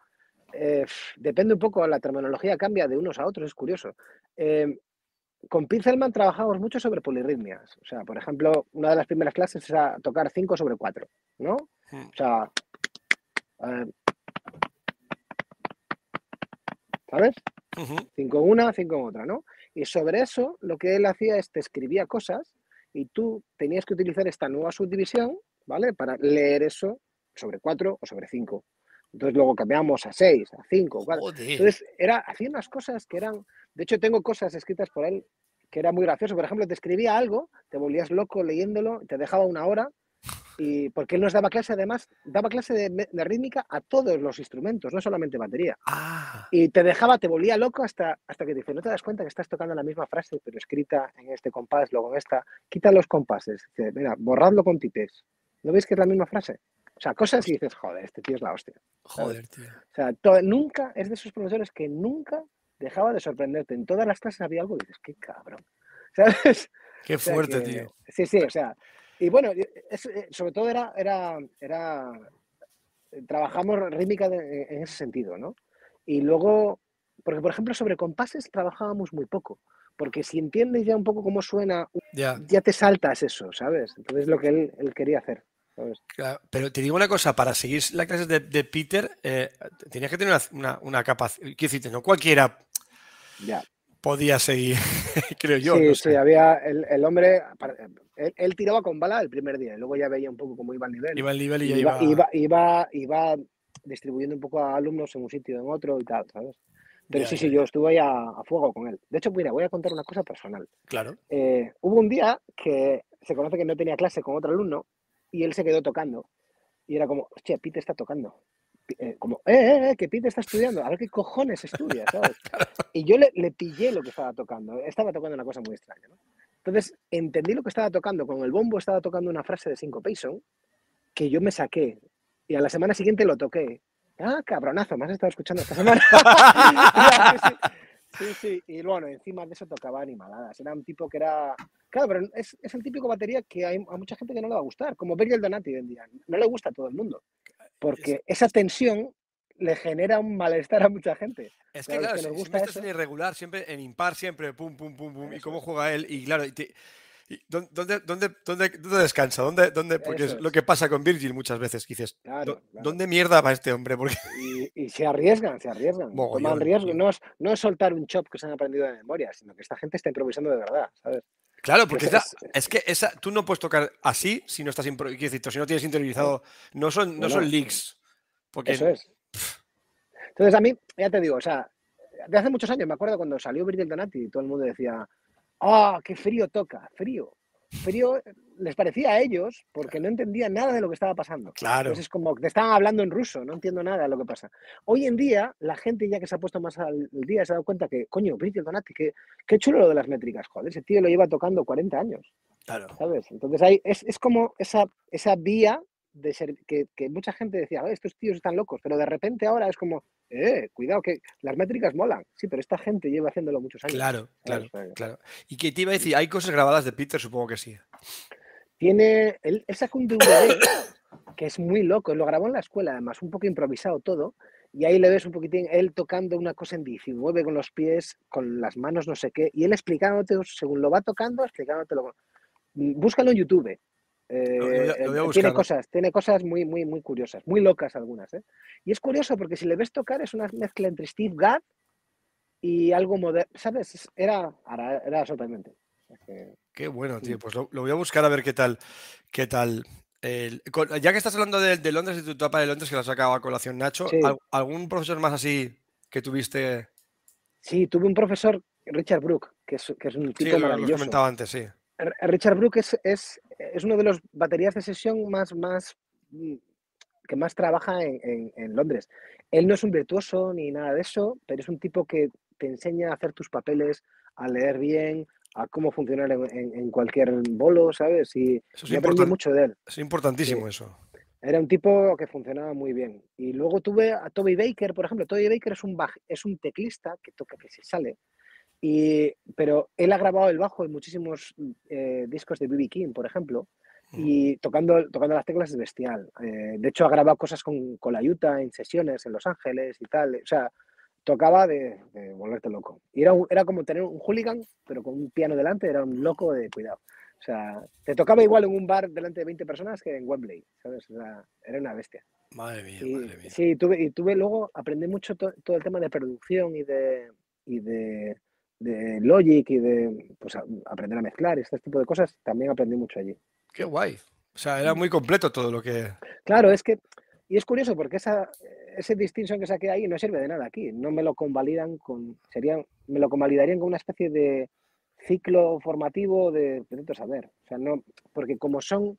eh, depende un poco, la terminología cambia de unos a otros, es curioso. Eh, con Pincelman trabajamos mucho sobre polirritmias. O sea, por ejemplo, una de las primeras clases era tocar 5 sobre 4, ¿no? Mm. O sea, eh, ¿sabes? Ujú, Cinco en una, cinco en otra, ¿no? Y sobre eso, lo que él hacía es te escribía cosas y tú tenías que utilizar esta nueva subdivisión, ¿vale? Para leer eso sobre cuatro o sobre cinco. Entonces luego cambiamos a seis, a cinco, cuatro. Joder. Entonces era, hacía unas cosas que eran, de hecho tengo cosas escritas por él que era muy gracioso. Por ejemplo, te escribía algo, te volvías loco leyéndolo, te dejaba una hora, y porque él nos daba clase, además, daba clase de, de rítmica a todos los instrumentos, no solamente batería. Ah, Y te dejaba, te volvía loco hasta, hasta que te dice, no te das cuenta que estás tocando la misma frase, pero escrita en este compás, luego en esta. Quita los compases. Dice, mira, borradlo con tipes. ¿No veis que es la misma frase? O sea, cosas y dices, joder, este tío es la hostia. joder, tío. O sea, nunca, es de esos profesores que nunca dejaba de sorprenderte. En todas las clases había algo y dices, qué cabrón. ¿Sabes? Qué O sea fuerte, que- tío. Sí, sí, o sea. Y bueno, es- eh, sobre todo era, era, era eh, trabajamos rítmica de- en ese sentido, ¿no? Y luego, porque por ejemplo sobre compases trabajábamos muy poco, porque si entiendes ya un poco cómo suena, Ya, ya te saltas eso, ¿sabes? Entonces lo que él, él quería hacer, ¿sabes? claro. Pero te digo una cosa, para seguir las clases de, de Peter, eh, tenías que tener una, una, una capacidad. Quiero decirte, no cualquiera Ya. podía seguir, creo yo. sí, no sí, sé. había el, el hombre, él, él tiraba con bala el primer día, y luego ya veía un poco cómo iba el nivel. Iba el nivel y y iba. iba, iba, iba, iba distribuyendo un poco a alumnos en un sitio, en otro y tal, ¿sabes? Pero sí, sí, yo estuve ahí a, a fuego con él. De hecho, mira, voy a contar una cosa personal. Claro. Eh, hubo un día que se conoce que no tenía clase con otro alumno y él se quedó tocando. Y era como, hostia, Pete está tocando. Eh, como, eh, eh, eh, que Pete está estudiando. A ver qué cojones estudia, ¿sabes? Y yo le, le pillé lo que estaba tocando. Estaba tocando una cosa muy extraña, ¿no? Entonces, entendí lo que estaba tocando. Con el bombo estaba tocando una frase de Cinco Payson que yo me saqué. Y a la semana siguiente lo toqué. Ah, cabronazo, me has estado escuchando esta semana. Sí, sí. Y bueno, encima de eso tocaba animaladas. Era un tipo que era. Claro, pero es, es el típico batería que hay a mucha gente que no le va a gustar, como Virgil Donati hoy en día. No le gusta a todo el mundo, porque esa tensión le genera un malestar a mucha gente. Es que Claro, que si- gusta siempre estás en eso. irregular, siempre en impar, siempre pum, pum, pum, pum. Y cómo juega él. Y claro, y te- y ¿dó- ¿dónde, dónde, dónde, dónde descansa? ¿Dónde, dónde? Porque Eso es lo es. que pasa con Virgil muchas veces. que dices, Claro, "¿Dó- claro. ¿dónde mierda va este hombre? Porque Y, y se arriesgan, se arriesgan. Mogollón, Toman riesgo. No es, no es soltar un chop que se han aprendido de memoria, sino que esa gente está improvisando de verdad, ¿sabes? Claro, porque es- esa- es que esa, tú no puedes tocar así si no estás impro- quiero decir, si no tienes interiorizado. No son, no No, son leaks. Porque Eso es. Entonces, a mí, ya te digo, o sea, de hace muchos años, me acuerdo cuando salió Virgil Donati y todo el mundo decía, ¡ah, qué frío toca! Frío. Frío eh, les parecía a ellos porque no entendían nada de lo que estaba pasando. Claro. Entonces es como que te estaban hablando en ruso, no entiendo nada de lo que pasa. Hoy en día, la gente ya que se ha puesto más al día se ha dado cuenta que, coño, Virgil Donati, qué, qué chulo lo de las métricas, joder, ese tío lo lleva tocando 40 años. Claro. ¿sabes? Entonces hay, es, es como esa, esa vía de ser que, que mucha gente decía, "Ah, estos tíos están locos, pero de repente ahora es como, eh, cuidado, que las métricas molan. Sí, pero esta gente lleva haciéndolo muchos años. Claro, claro, claro. Y que te iba a decir, hay cosas grabadas de Peter, supongo que sí. Tiene, él, él sacó un DVD que es muy loco, lo grabó en la escuela, además, un poco improvisado todo, y ahí le ves un poquitín él tocando una cosa en bici, mueve con los pies, con las manos, no sé qué, y él explicándote, según lo va tocando, explicándotelo. Mm, Búscalo en YouTube. Eh, Lo- lo voy a- lo voy a buscar. tiene cosas, tiene cosas muy, muy, muy curiosas, muy locas algunas, ¿eh? Y es curioso porque si le ves tocar es una mezcla entre Steve Gadd y algo moderno, ¿sabes? Es- Era, era, era sorprendente. Es que- Qué bueno, tío. Pues lo, voy a buscar a ver qué tal. Qué tal. con- ya que estás hablando de, de Londres y tu etapa de Londres, que la has sacado a colación, Nacho, Sí. ¿al- ¿algún profesor más así que tuviste? Sí, tuve un profesor, Richard Brook, que es, que es un Sí, tipo lo, has maravilloso. antes, sí. R- Richard Brook es, es, es uno de los baterías de sesión más, más mm, que más trabaja en, en- en Londres. Él no es un virtuoso ni nada de eso, pero es un tipo que te enseña a hacer tus papeles, a leer bien, a cómo funcionar en, cualquier bolo, ¿sabes? Y Eso es yo aprendí mucho de él. Es importantísimo eso. Era un tipo que funcionaba muy bien. Y luego tuve a Toby Baker, por ejemplo. Toby Baker es un, es un teclista que toca, que se sale. Y, pero él ha grabado el bajo en muchísimos eh, discos de B.B. King, por ejemplo. Y tocando, tocando las teclas es bestial. Eh, de hecho, ha grabado cosas con, con la Utah en sesiones en Los Ángeles y tal. O sea, tocaba de, de volverte loco. Y era, un- era como tener un hooligan, pero con un piano delante, era un loco de cuidado. O sea, te tocaba igual en un bar delante de 20 personas que en Wembley, ¿sabes? O sea, era una bestia. Madre mía, Y, madre mía. sí, tuve, y tuve luego, aprendí mucho to- todo el tema de producción y de, y de, de Logic y de pues, a- aprender a mezclar y este tipo de cosas, también aprendí mucho allí. Qué guay. O sea, era muy completo todo lo que. Claro, es que, y es curioso porque esa, ese distinction que saqué ahí no sirve de nada aquí, no me lo convalidan con, serían, me lo convalidarían con una especie de ciclo formativo de, de saber. O sea, no, porque como son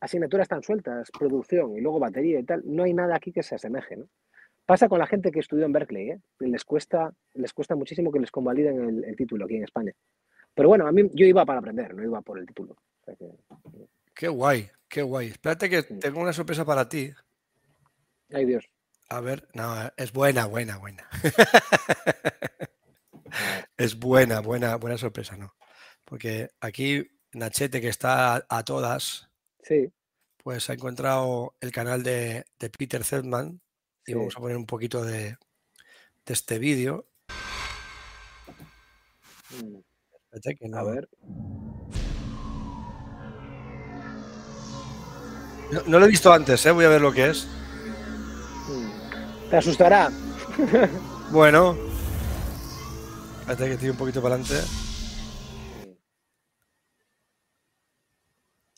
asignaturas tan sueltas, producción y luego batería y tal, no hay nada aquí que se asemeje, ¿no? Pasa con la gente que estudió en Berkeley, ¿eh? Les cuesta, les cuesta muchísimo que les convaliden el, el título aquí en España. Pero bueno, a mí yo iba para aprender, no iba por el título. O sea que- Qué guay, qué guay. Espérate que tengo una sorpresa para ti. Ay Dios. A ver, no, es buena, buena, buena. es buena, buena, buena sorpresa, ¿no? Porque aquí Nachete, que está a, a todas, Sí, pues ha encontrado el canal de, de Peter Zedman y vamos a poner un poquito de, de este vídeo. Mm, Espérate que A no- ver. no, no lo he visto antes, ¿eh? voy a ver lo que es. Te asustará. Bueno, espérate que tire un poquito para adelante.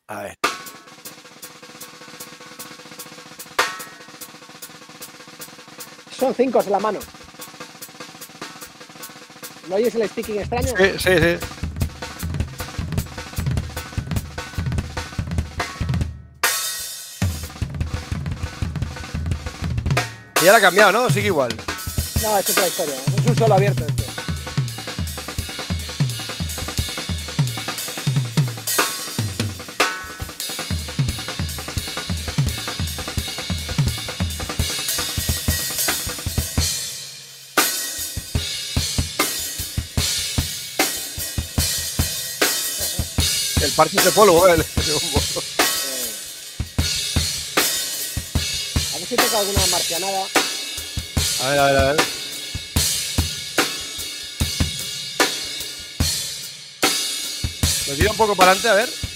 A ver. Son cinco en la mano. ¿No oyes el sticking extraño? Sí, sí, sí. Y la ha cambiado, ¿no? Sigue igual. No, es otra historia. Es un solo abierto este. El parche de polvo, ¿eh? A ver si toca alguna marcianada. A ver, a ver, a ver. Lo tira un poco para adelante, a ver.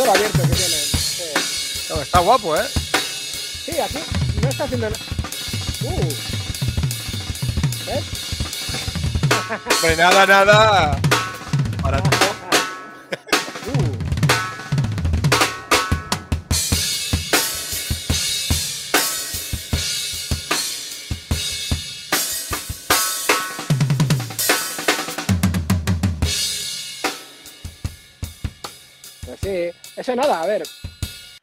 Sí, es un solo abierto que tiene. Sí, No, está guapo, ¿eh? Sí, aquí no está haciendo nada. Uh. ¿Ves? Hombre, nada, nada. Para ti. Eso nada, a ver.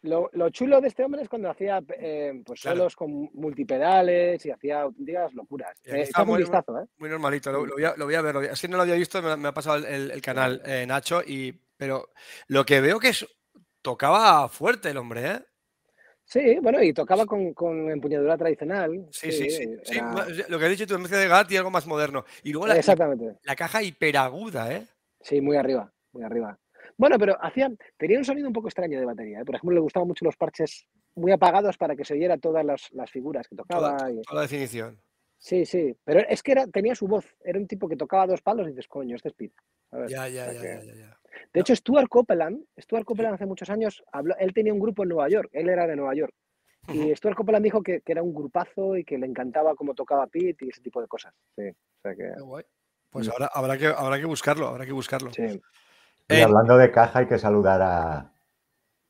Lo, lo chulo de este hombre es cuando hacía eh, pues Claro. solos con multipedales y hacía auténticas locuras. Eh, está un muy- vistazo, ¿eh? Muy normalito, lo, lo voy a, lo voy a ver. voy a- es que no lo había visto, me, me ha pasado el, canal eh, Nacho, y, pero lo que veo que es, tocaba fuerte el hombre, ¿eh? Sí, bueno, y tocaba con, con empuñadura tradicional. Sí, sí, sí. sí, era- ma- lo que has dicho tú, en vez de Gat y algo más moderno. Y luego la, la- Exactamente. la caja hiperaguda, ¿eh? Sí, muy arriba, muy arriba. Bueno, pero hacía, tenía un sonido un poco extraño de batería. ¿eh? Por ejemplo, le gustaban mucho los parches muy apagados para que se oyera todas las, las figuras que tocaba. Toda, y- toda la definición. Sí, sí, pero es que era, tenía su voz. Era un tipo que tocaba dos palos y dices, coño, este es Pete. Ya, ya, ya, que- ya, ya, ya. De hecho, Stuart Copeland, Stuart Copeland hace muchos años, habló, él tenía un grupo en Nueva York, él era de Nueva York. Y Stuart Copeland dijo que, que era un grupazo y que le encantaba cómo tocaba Pete y ese tipo de cosas. Sí, o sea que, Qué guay. Pues Mm. ahora habrá que, habrá que buscarlo, habrá que buscarlo. sí. Y Eh, hablando de caja, hay que saludar a,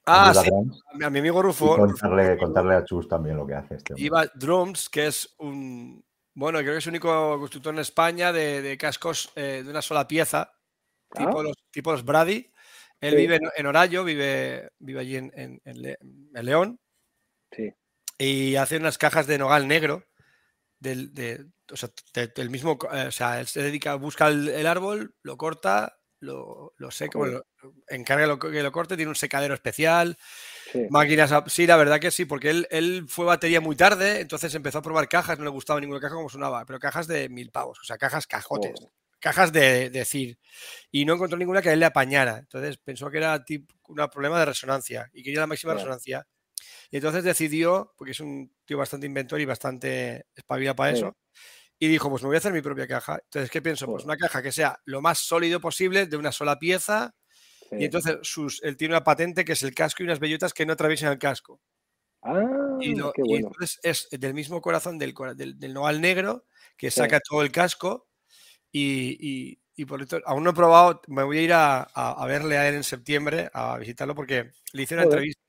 ah, Viva sí, Drums a mi, amigo Rufo. contarle, a Chus también lo que hace este hombre. Iba Drums, que es un. Bueno, creo que es el único constructor en España de, de cascos eh, de una sola pieza, tipo, Ah. los, tipo los Brady. Él Sí. vive en, en Orallo, vive, vive allí en, en- en Le- en León, Sí. y hace unas cajas de nogal negro. Del, de- o sea, de- del mismo. eh, o sea, él se dedica, busca el, el árbol, lo corta, lo, lo seca, bueno, encarga lo, que lo corte, tiene un secadero especial. sí. Máquinas, sí, la verdad que sí, porque él, él fue batería muy tarde, entonces empezó a probar cajas, no le gustaba ninguna caja como sonaba, pero cajas de mil pavos, o sea, cajas cajotes, cajas de, de decir, y no encontró ninguna que a él le apañara, entonces pensó que era tipo un problema de resonancia y quería la máxima resonancia. Y entonces decidió, porque es un tío bastante inventor y bastante espabilado para Sí. eso, y dijo, pues me voy a hacer mi propia caja. Entonces, ¿qué pienso? Pues una caja que sea lo más sólido posible, de una sola pieza, sí. y entonces sus, él tiene una patente que es el casco y unas bellotas que no atraviesan el casco. Ah, Y, lo- qué y bueno. entonces es del mismo corazón del, del, del nogal negro que Sí. saca todo el casco y, y- y por esto, aún no he probado, me voy a ir a, a, verle a él en septiembre, a visitarlo, porque le hice una entrevista.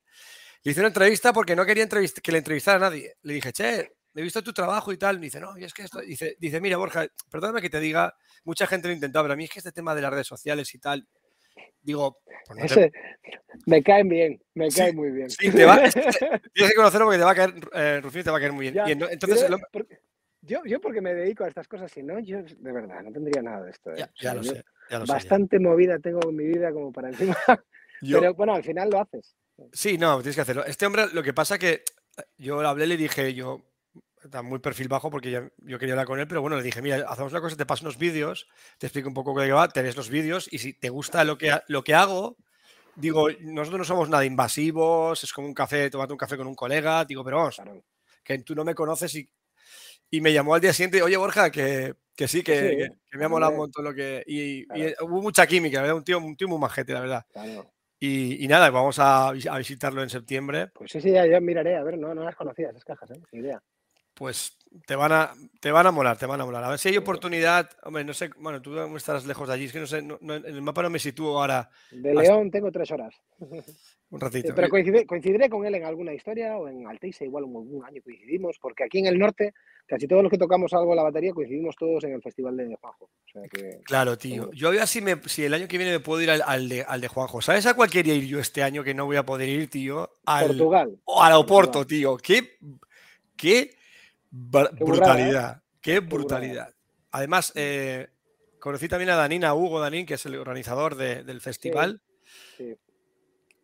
Le hice una entrevista porque no quería que le entrevistara a nadie. Le dije, che, he visto tu trabajo y tal. Y dice, no, y es que esto. Dice, dice, mira, Borja, perdóname que te diga, mucha gente lo ha intentado, pero a mí es que este tema de las redes sociales y tal, digo. Pues me caen bien, me caen muy bien. Sí, te va, tienes que conocerlo porque te va a caer, eh, Rufín, te va a caer muy bien. entonces, yo, yo, porque me dedico a estas cosas, si no, yo de verdad no tendría nada de esto. ¿eh? Ya, lo sé, bastante movida tengo en mi vida como para encima. pero bueno, al final lo haces. Sí, no, tienes que hacerlo. Este hombre, lo que pasa que yo hablé le dije, yo, está muy perfil bajo porque yo quería hablar con él, pero bueno, le dije, mira, hacemos una cosa, te paso unos vídeos, te explico un poco qué va, te ves los vídeos y si te gusta lo que, lo que hago, digo, nosotros no somos nada invasivos, es como un café, tomate un café con un colega, digo, pero vamos, que tú no me conoces y, y me llamó al día siguiente, oye Borja, que, que sí, que, me ha molado un montón lo que... Y, hubo mucha química, ¿verdad? Un tío, un tío muy majete, la verdad. Y, nada, vamos a, a, visitarlo en septiembre. Pues sí, sí, ya, ya miraré, a ver, no, no las conocía esas cajas, ¿eh? Ni idea pues te van a te van a molar, te van a molar. A ver si hay oportunidad. Hombre, no sé, bueno, tú estarás lejos de allí, es que no sé, en el mapa no me sitúo ahora. De León tengo tres horas. Un ratito. Pero coincidiré con él en alguna historia o en Alteixa, igual un año coincidimos, porque aquí en el norte, casi todos los que tocamos algo en la batería coincidimos todos en el festival de Juanjo. claro, tío. Yo voy a si, me, si el año que viene me puedo ir al, de, al de Juanjo. ¿Sabes a cuál quería ir yo este año que no voy a poder ir, tío? Al, Portugal. O al Oporto, tío. ¿Qué? ¿Qué? Brutalidad. ¿eh? Qué brutalidad. Además, eh, conocí también a Danina Hugo Danín, que es el organizador del festival.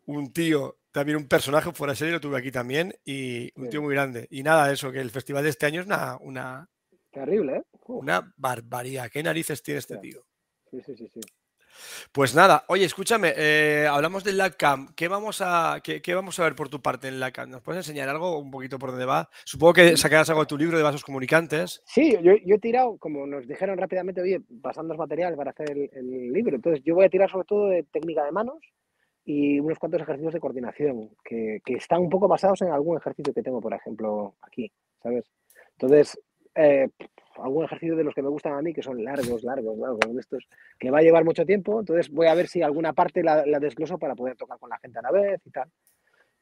Un tío, también un personaje fuera de serie, lo tuve aquí también, y un tío muy grande. Y nada, eso, que el festival de este año es una. una Terrible, ¿eh? Una barbaridad. ¿Qué narices tiene este tío? Sí, sí, sí, sí. Pues nada, oye, escúchame, eh, hablamos del LabCam. ¿Qué vamos, a, qué, vamos a ver por tu parte en LabCam? ¿Nos puedes enseñar algo un poquito por dónde va? Supongo que sacarás algo de tu libro de vasos comunicantes. Sí, yo, he tirado, como nos dijeron rápidamente, oye, pasando material para hacer el, libro. Entonces, yo voy a tirar sobre todo de técnica de manos y unos cuantos ejercicios de coordinación que, que están un poco basados en algún ejercicio que tengo, por ejemplo, aquí, ¿sabes? Entonces, eh, algún ejercicio de los que me gustan a mí, que son largos, largos, largos, estos, que va a llevar mucho tiempo. Entonces voy a ver si alguna parte la, desgloso para poder tocar con la gente a la vez y tal.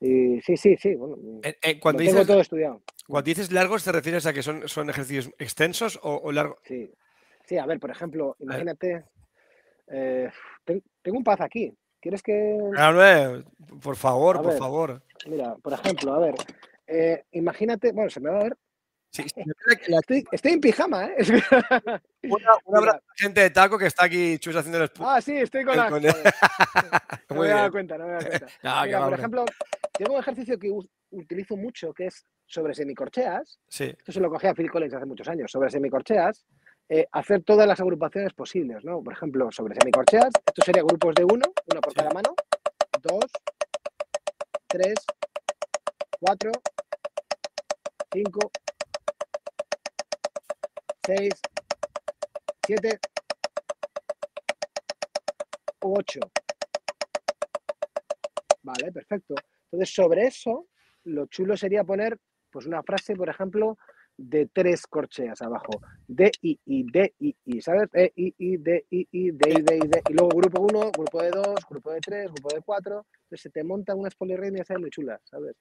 Y sí, sí, sí. Bueno, eh, eh, cuando dices, todo estudiado. Cuando dices largos, ¿te refieres a que son, son ejercicios extensos o, largos? Sí. sí, a ver, por ejemplo, imagínate, tengo un paz aquí. ¿Quieres que.? por favor, por favor. Mira, por ejemplo, a ver, imagínate, bueno, se me va a ver, Sí, estoy, en pijama, ¿eh? Una, gente de taco que está aquí, Chus, haciendo el Ah, sí, estoy con la. no me he dado cuenta, no me he dado cuenta. por ejemplo, tengo un ejercicio que utilizo mucho que es sobre semicorcheas. Sí. Esto se lo cogí a Phil Collins hace muchos años. Sobre semicorcheas, eh, hacer todas las agrupaciones posibles, ¿no? Por ejemplo, sobre semicorcheas, esto sería grupos de uno, uno por cada mano, dos, tres, cuatro, cinco, 6, 7, 8. Vale, perfecto. Entonces, sobre eso, lo chulo sería poner pues una frase, por ejemplo, de tres corcheas abajo. D, I, I, D, I, I, ¿sabes? E, I, I, D, I, I, D, I, D, I, D. Y luego grupo 1, grupo de 2, grupo de 3, grupo de 4. Entonces se te montan unas polirritmias ahí muy chulas, ¿sabes?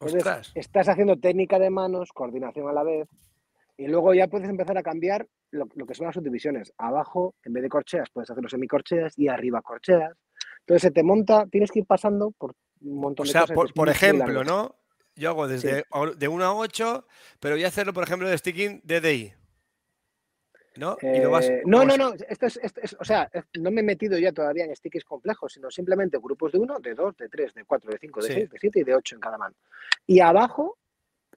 Entonces, estás haciendo técnica de manos, coordinación a la vez, y luego ya puedes empezar a cambiar lo, que son las subdivisiones. Abajo, en vez de corcheas, puedes hacer los semicorcheas y arriba corcheas. Entonces se te monta, tienes que ir pasando por un montón de cosas. Por, por ejemplo, ¿no? Yo hago desde de 1 a 8, pero voy a hacerlo, por ejemplo, de sticking de DI. ¿No? Eh, no, no, no, esto es, o sea, no me he metido ya todavía en stickers complejos, sino simplemente grupos de 1, de 2, de 3, de 4, de 5, de 6, de 7 y de 8 en cada mano. Y abajo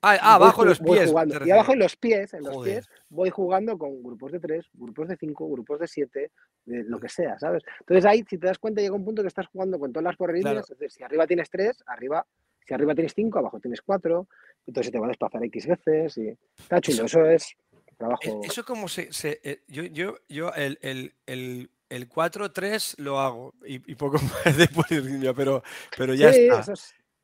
Ah, ah abajo los pies. Y abajo en los pies, en los pies, voy jugando con grupos de tres, grupos de cinco, grupos de siete, de lo que sea, ¿sabes? Entonces ahí, si te das cuenta, llega un punto que estás jugando con todas las porrillas. si arriba tienes tres, arriba, si arriba tienes cinco, abajo tienes cuatro, entonces te va a desplazar X veces y está chulo, eso, es trabajo. Eso como se, eh, yo, yo, yo el, el, el el 4-3 lo hago y, poco más de polirritmia, pero, pero ya está.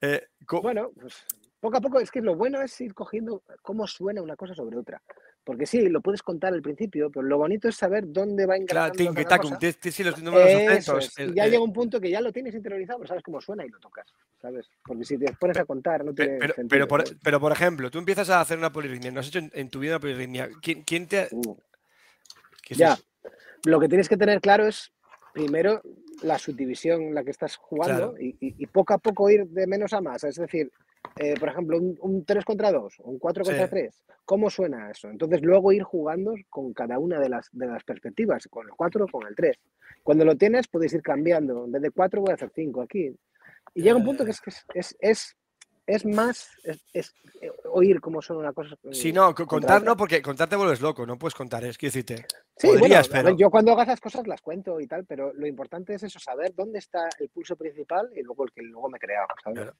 Eh, bueno, pues poco a poco, es que lo bueno es ir cogiendo cómo suena una cosa sobre otra. Porque sí, lo puedes contar al principio, pero lo bonito es saber dónde va Claro, tin, que cada cosa. los números Eso es, y el- ya el- llega un punto que ya lo tienes interiorizado, pero sabes cómo suena y lo tocas, ¿sabes? Porque si te pones a contar, no tiene Pero, sentido. pero, por, ¿sabes? pero, por ejemplo, tú empiezas a hacer una polirritmia, no has hecho en, en tu vida una polirritmia. ¿Quién, quién te.? Uh, qué es ya, eso? lo que tienes que tener claro es, primero, la subdivisión en la que estás jugando Claro. y, y- y poco a poco ir de menos a más. Es decir, eh, por ejemplo, un, un 3 contra 2, un 4 contra Sí. 3, ¿cómo suena eso? Entonces, luego ir jugando con cada una de las, de las perspectivas, con el 4 o con el 3. Cuando lo tienes, puedes ir cambiando. En vez de 4, voy a hacer 5 aquí. Y llega un punto que es, que es, es, es, es más es, es, eh, oír cómo suena una cosa. Sí, no, contar no, porque contar te vuelves loco, no puedes contar, es que decirte. Sí, bueno, podrías, pero. yo cuando hago esas cosas las cuento y tal, pero lo importante es eso, saber dónde está el pulso principal y luego el que luego me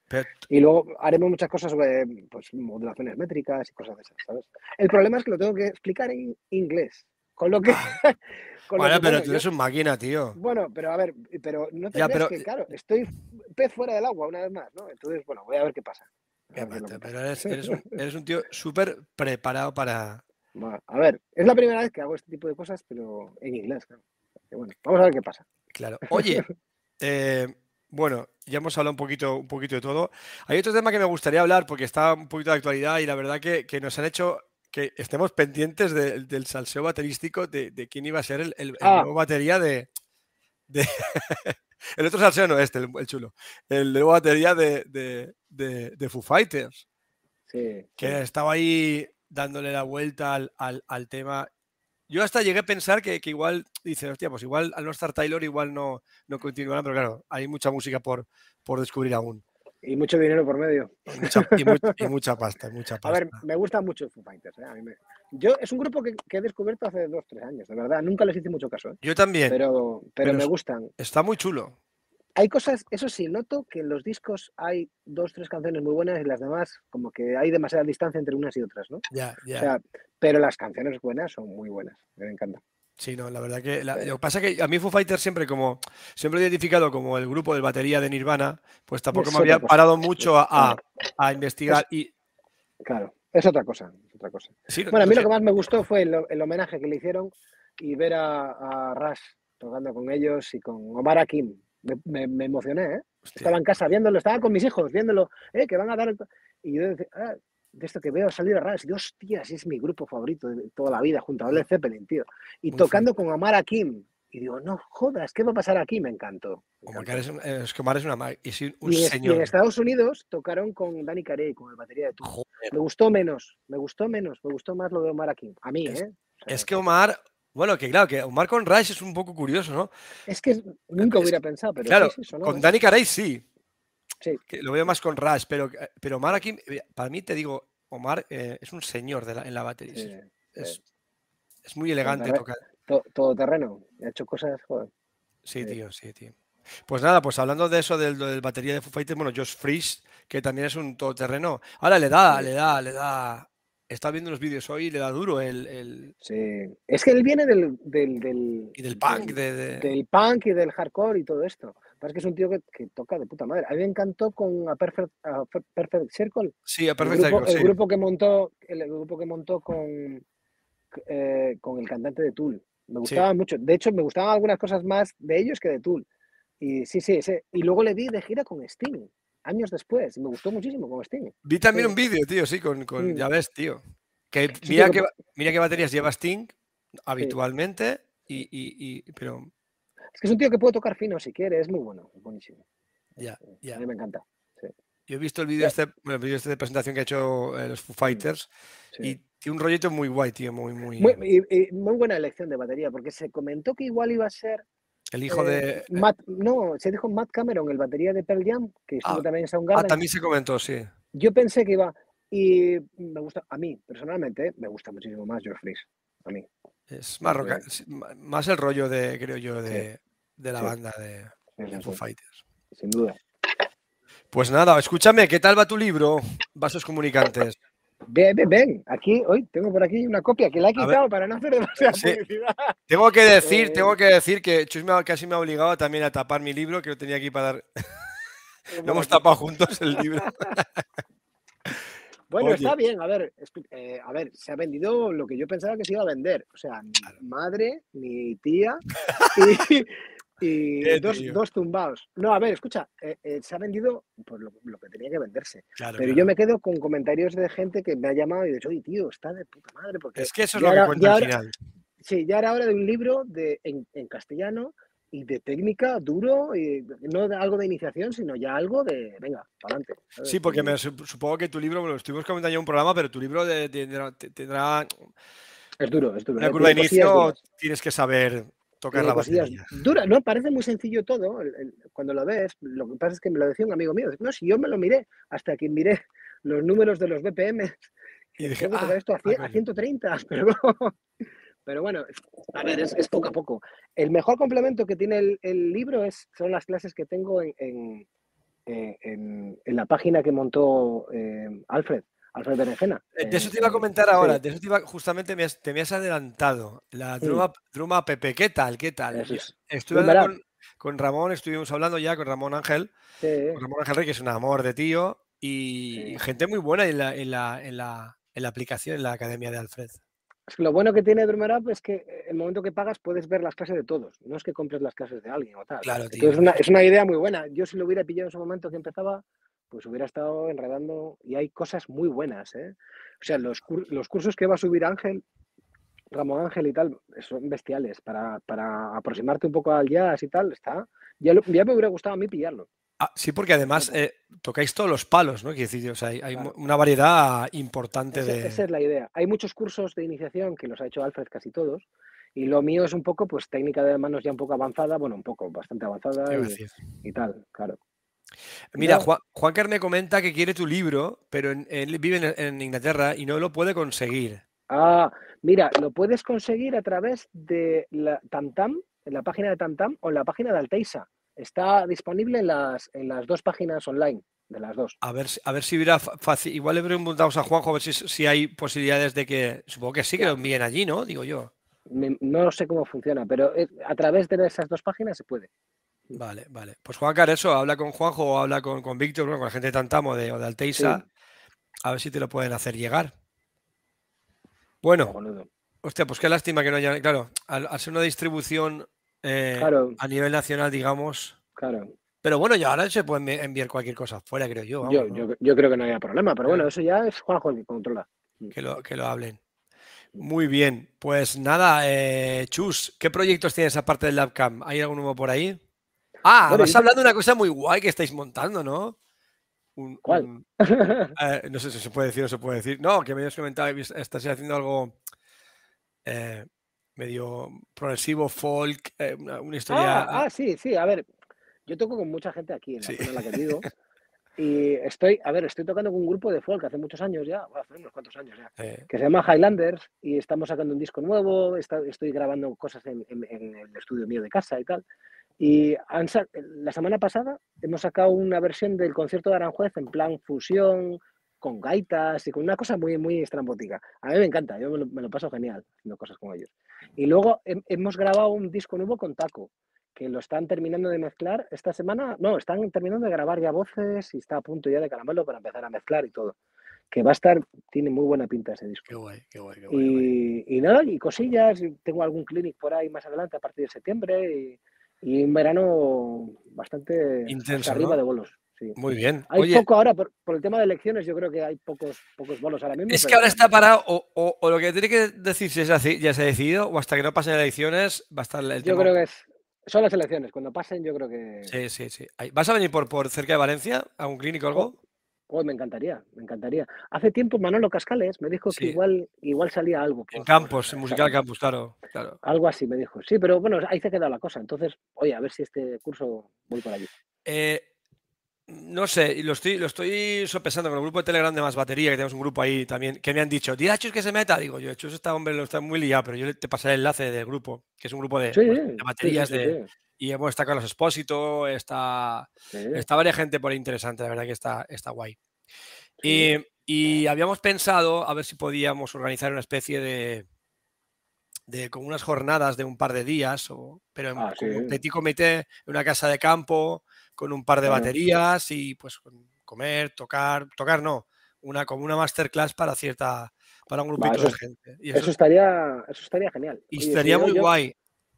pero- Y luego haremos muchas cosas sobre pues, modulaciones métricas y cosas de esas, ¿sabes? El problema es que lo tengo que explicar en inglés, con lo que... con lo Bueno, que, pero bueno, tú yo- eres un máquina, tío. bueno, pero a ver, pero no te Ya, pero- que, claro, estoy pez fuera del agua una vez más, ¿no? Entonces, bueno, voy a ver qué pasa. Qué pero eres, eres un, eres un tío súper preparado para. Bueno, a ver, es la primera vez que hago este tipo de cosas, pero en inglés, claro. Bueno, vamos a ver qué pasa. Claro. Oye, eh, bueno, ya hemos hablado un poquito, un poquito de todo. Hay otro tema que me gustaría hablar porque está un poquito de actualidad y la verdad que, que nos han hecho que estemos pendientes de- del salseo baterístico de, de quién iba a ser el, el- el Ah. nuevo batería de. de- el otro salseo no este, el, el chulo. El nuevo batería de, de, de- de Foo Fighters. Sí. que estaba ahí dándole la vuelta al, al- al tema. Yo hasta llegué a pensar que, que igual, dice, hostia, pues igual al no estar Taylor, igual no, no continuarán, pero claro, hay mucha música por, por descubrir aún. Y mucho dinero por medio. Y mucha, y y mucha pasta, mucha A pasta. ver, me gusta mucho Foo Fighters. ¿eh? A mí me- Yo, es un grupo que, que he descubierto hace dos, tres años, de verdad. Nunca les hice mucho caso, ¿eh? Yo también, pero, pero, pero me gustan. está muy chulo. Hay cosas, eso sí, noto que en los discos hay dos, tres canciones muy buenas y las demás, como que hay demasiada distancia entre unas y otras, ¿no? Ya, ya. O sea, pero las canciones buenas son muy buenas. Me encanta. Sí, no, la verdad que. la- lo que pasa es que a mí Foo Fighters siempre como. Siempre he identificado como el grupo de batería de Nirvana, pues tampoco me había parado mucho a, a- a investigar. Y. Claro, es otra cosa. Es otra cosa. sí, no- Bueno, a mí lo que más me gustó fue el, el homenaje que le hicieron y ver a, a Rush tocando con ellos y con Omar Akim. Me, me- me emocioné, ¿eh? hostia, Estaba en casa viéndolo, estaba con mis hijos viéndolo, ¿eh? Que van a dar. el- Y yo decía, ah, de esto que veo salir a Rush, y hostias, es mi grupo favorito de toda la vida, junto a Led Zeppelin, tío. Y tocando con Omar Akim. Y digo, no jodas, ¿qué va a pasar aquí? Me encantó. me Omar es, un- es que Omar es una es un un Y en, y en señor. Estados Unidos tocaron con Danny Carey, con el batería de. Joder, Me gustó menos, me gustó menos, me gustó más lo de Omar Akim. A mí, Es- ¿eh? O sea, Es que Omar, bueno, que claro, que Omar con Rice es un poco curioso, ¿no? Es que nunca es- hubiera pensado, pero claro, sí, sí, sonó, con. Danny Carey sí. Sí. que lo veo más con Rush, pero, pero Omar aquí, eh, para mí te digo, Omar eh, es un señor de la- en la batería. Sí, es- es, muy elegante Terre- tocar. To- todo terreno. Ha hecho cosas, joder. Sí, tío, sí, tío. Pues nada, pues hablando de eso, del, del batería de Foo Fighters, bueno, Josh Freeze, que también es un todoterreno. Ahora le da, le da, le da. Está viendo los vídeos hoy y le da duro el, el- Sí. Es que él viene del, del, del, y del punk, del, de, de- del punk y del hardcore y todo esto. Pasa que es un tío que, que toca de puta madre. A mí me encantó con a Perfect, a Perfect Circle. Sí, a El Perfect grupo, Circle, el sí. grupo que montó, el, el grupo que montó con, eh, con el cantante de Tool. Me gustaba mucho. De hecho, me gustaban algunas cosas más de ellos que de Tool. Y sí, sí, ese. Y luego le vi de gira con Sting, años después. Y me gustó muchísimo con Sting. Vi también Sí. un vídeo, tío, sí, con, con- Mm. ya ves, tío. Que tío mira que ba- mira qué baterías lleva Sting habitualmente, y, y- y- pero Es que es un tío que puede tocar fino si quiere, es muy bueno, es buenísimo. ya, ya. A mí me encanta. Yo he visto el vídeo Ya. este, bueno, el vídeo este de presentación que ha hecho eh, los Foo Fighters sí. y tiene un rollito muy guay, tío, muy, muy. Muy, y- y muy buena elección de batería, porque se comentó que igual iba a ser. el hijo eh, de. eh, Matt, no, se dijo Matt Cameron, el batería de Pearl Jam, que estuvo Ah, también en ah, Soundgarden. también se comentó, sí. Yo pensé que iba. Y me gusta, a mí, personalmente, me gusta muchísimo más George Freeze. A mí. Es más, roca- más el rollo de, creo yo, Sí. de, de la Sí. banda de, Sí, de sí, Foo sí, Fighters. sin duda. Pues nada, escúchame, ¿qué tal va tu libro, Vasos Comunicantes? Ven, ven, ven. Aquí, hoy tengo por aquí una copia que la he quitado para no hacer demasiada Sí. publicidad. Tengo que decir, Eh, tengo que decir que Chus me ha- casi me ha obligado también a tapar mi libro, que lo tenía aquí para dar. Lo hemos tapado juntos el libro. Bueno, Oye. está bien, a ver, eh, a ver, se ha vendido lo que yo pensaba que se iba a vender. O sea, mi madre, mi tía y, dos, dos tumbados. No, a ver, escucha, eh, eh, se ha vendido pues, lo, lo que tenía que venderse. Claro, Pero claro. yo me quedo con comentarios de gente que me ha llamado y dicho, oye, tío, está de puta madre. Porque Es que eso es lo que cuenta al final. Sí, ya era hora de un libro de, en, en castellano y de técnica duro, y no de algo de iniciación, sino ya algo de, venga, para adelante. Sí, porque me sup- supongo que tu libro, bueno, lo estuvimos comentando ya en un programa, pero tu libro de- tendrá, te- tendrá Es duro, es duro. una curva de inicio, tienes que saber tocar la batería. duras. No, parece muy sencillo todo. el- el- cuando lo ves, lo que pasa es que me lo decía un amigo mío. No, si yo me lo miré hasta que miré los números de los BPM. Y dije, "Ah, esto a, ah, cien- a coño". 130, pero, pero bueno, a ver, es, es poco a poco. El mejor complemento que tiene el, el libro es, son las clases que tengo en, en, eh, en- en la página que montó eh, Alfred, Alfred Berenjena. Eh, De eso te iba a en- comentar sí. ahora, de eso te iba, justamente me has- te me has adelantado. La Sí. Druma, Druma Pepe, ¿qué tal? ¿Qué tal? Es. Estuve hablando con, con Ramón, estuvimos hablando ya con Ramón Ángel, Sí, con Ramón Ángel Rey, que es un amor de tío, y gente muy buena en la, en la, en la, en la aplicación, en la academia de Alfred. Es que lo bueno que tiene Drummer Up es que eh, el momento que pagas puedes ver las clases de todos. No es que compres las clases de alguien o tal. Claro, Entonces, tío. es, una, es una idea muy buena. Yo si lo hubiera pillado en ese momento que empezaba, pues hubiera estado enredando y hay cosas muy buenas. ¿eh? O sea, los, los cursos que va a subir Ángel, Ramón Ángel y tal, son bestiales. Para, para aproximarte un poco al jazz y tal, está. Ya, lo- ya me hubiera gustado a mí pillarlo. Ah, sí, porque además eh, tocáis todos los palos, ¿no? Quiero decir, o sea, hay, hay Claro. una variedad importante de... Esa es la idea. Hay muchos cursos de iniciación que los ha hecho Alfred casi todos. Y lo mío es un poco, pues, técnica de manos ya un poco avanzada, bueno, un poco, bastante avanzada ¿qué iba a y, y tal, claro. Mira. Juan, me comenta que quiere tu libro, pero en- él vive en, en Inglaterra y no lo puede conseguir. Ah, mira, lo puedes conseguir a través de la TamTam, en la página de TamTam o en la página de Alteisa. Está disponible en las, en las dos páginas online, de las dos. A ver, si- a ver si hubiera fácil. Igual le preguntamos a Juanjo a ver si, si hay posibilidades de que. Supongo que sí que lo envíen allí, ¿no? Digo yo. Me- no sé cómo funciona, pero eh, a través de esas dos páginas se puede. Vale, vale. Pues Juancar, eso, habla con Juanjo o habla con, con Víctor, bueno, con la gente de Tantamo de, o de Alteiza, a ver si te lo pueden hacer llegar. Bueno, Cojonudo. hostia, pues qué lástima que no haya. Claro, al, al ser una distribución eh, Claro, a nivel nacional, digamos. claro. Pero bueno, ya ahora se puede envi- enviar cualquier cosa fuera, creo yo. vamos, Yo, ¿no? yo, yo creo que no haya problema, pero bueno, eso ya es Juanjo el que controla. que lo, que lo hablen. Muy bien, pues nada, eh, Chus, ¿qué proyectos tienes aparte del LabCam? ¿Hay algún nuevo por ahí? Ah, Bueno, vas hablando de una cosa muy guay que estáis montando, ¿no? Un- ¿Cuál? un- eh, no sé si se puede decir o se puede decir. No, que me habías comentado que estás haciendo algo eh, medio progresivo, folk, eh, una, historia. Ah, ah, sí, sí, a ver, yo toco con mucha gente aquí en la Sí. zona en la que vivo. Y estoy, a ver, estoy tocando con un grupo de folk hace muchos años ya, bueno, hace unos cuantos años ya, eh, que se llama Highlanders y estamos sacando un disco nuevo, está- estoy grabando cosas en, en- en el estudio mío de casa y tal. Y han la semana pasada hemos sacado una versión del concierto de Aranjuez en plan fusión, con gaitas y con una cosa muy, muy estrambótica. A mí me encanta, yo me lo, me lo paso genial haciendo cosas con ellos. Y luego hem- hemos grabado un disco nuevo con Taco, que lo están terminando de mezclar esta semana. No, están terminando de grabar ya voces y está a punto ya de caramelo para empezar a mezclar y todo. Que va a estar, tiene muy buena pinta ese disco. qué guay, qué guay, qué guay, guay. Y, y nada, y cosillas, tengo algún clinic por ahí más adelante a partir de septiembre y, y un verano bastante Intenso, arriba ¿no? de bolos. Sí. Muy bien. Hay Oye, poco ahora, por, por el tema de elecciones, yo creo que hay pocos, pocos bolos ahora mismo. es que ahora está parado, o, o- o lo que tiene que decir si ya se, ya se ha decidido, o hasta que no pasen elecciones, va a estar el Yo tema. creo que es, son las elecciones, cuando pasen yo creo que... Sí, sí, sí. ¿Vas a venir por, por cerca de Valencia? ¿A un clínico o algo? Oh, me encantaría, me encantaría. Hace tiempo Manolo Cascales me dijo Sí. que igual, igual salía algo. En Campos, en Musical Campus, claro. claro. Algo así me dijo. Sí, pero bueno, ahí se ha quedado la cosa. Entonces, oye, a ver si este curso voy por allí. Eh, no sé, lo estoy, lo estoy sopesando con el grupo de Telegram de Más Batería, que tenemos un grupo ahí también, que me han dicho, di a Chus que se meta. Digo, yo, Chus está, hombre, lo está muy liado, pero yo te pasaré el enlace del grupo, que es un grupo de, Sí, pues, de baterías sí, sí, de. Y bueno, está Carlos Espósito, está, está varias gente por ahí interesante, la verdad que está, está guay. Y, y habíamos pensado a ver si podíamos organizar una especie de, de como unas jornadas de un par de días, o, pero en, Ah, un petit comité, en una casa de campo, con un par de baterías y pues comer, tocar, tocar no, una, como una masterclass para cierta, para un grupito eso de gente. Y Eso, eso, estaría, eso estaría genial. y Oye, estaría muy yo- guay.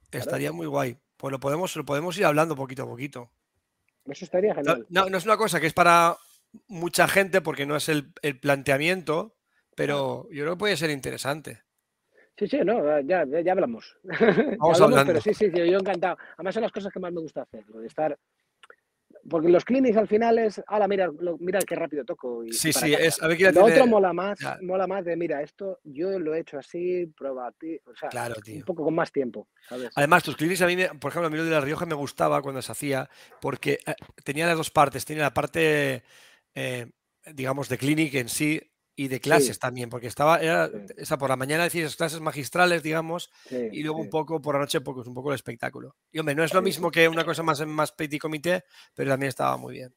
Claro. Estaría muy guay. Pues lo podemos, lo podemos ir hablando poquito a poquito. Eso estaría genial. no- no es una cosa que es para mucha gente porque no es el, el planteamiento, pero yo creo que puede ser interesante. Sí, sí, no, ya, ya, ya hablamos. Ya Vamos hablamos, hablando. Pero sí, sí, yo encantado. Además son las cosas que más me gusta hacer, lo de estar... Porque los clinics al final es, ahora mira, lo- mira qué rápido toco. Y, Sí, sí, casa". es a ver quién Lo otro mola más, mola más de, mira, esto yo lo he hecho así, prueba a ti, o sea, Claro, tío. un poco con más tiempo, ¿sabes? Además, tus clinics a mí, me- por ejemplo, a mí lo de La Rioja me gustaba cuando se hacía porque eh, tenía las dos partes. Tenía la parte, eh, digamos, de clinic en sí y de clases también, porque estaba, era, Sí. esa por la mañana decías clases magistrales, digamos, Sí, y luego un poco por la noche, porque es un poco el espectáculo. Y hombre, no es lo mismo que una cosa más, más petit comité, pero también estaba muy bien.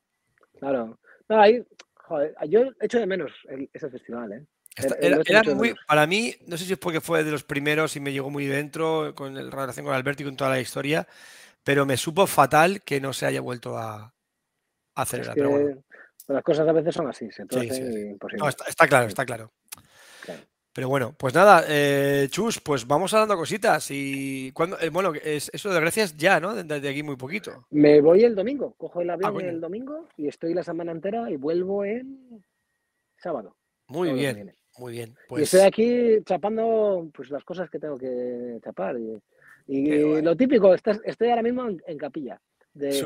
Claro. No, ahí, joder, yo echo de menos el- ese festival, ¿eh? Esta- El- el era- muy, para mí, no sé si es porque fue de los primeros y me llegó muy dentro con el- relación con Alberto y con toda la historia, pero me supo fatal que no se haya vuelto a, a Es celebrar. que pero bueno. Las cosas a veces son así, se Sí, sí, imposible. No, está, está claro, está claro. Claro. Pero bueno, pues nada, eh, Chus, pues vamos hablando cositas y cuando, eh, bueno, es, eso de Grecia es ya, ¿no? Desde aquí muy poquito. Me voy el domingo, cojo el avión Ah, coño. el domingo y estoy la semana entera y vuelvo el sábado. Muy bien, muy bien. Y Pues estoy aquí chapando pues las cosas que tengo que chapar. Y, lo típico, estás- estoy ahora mismo en, en capilla. De,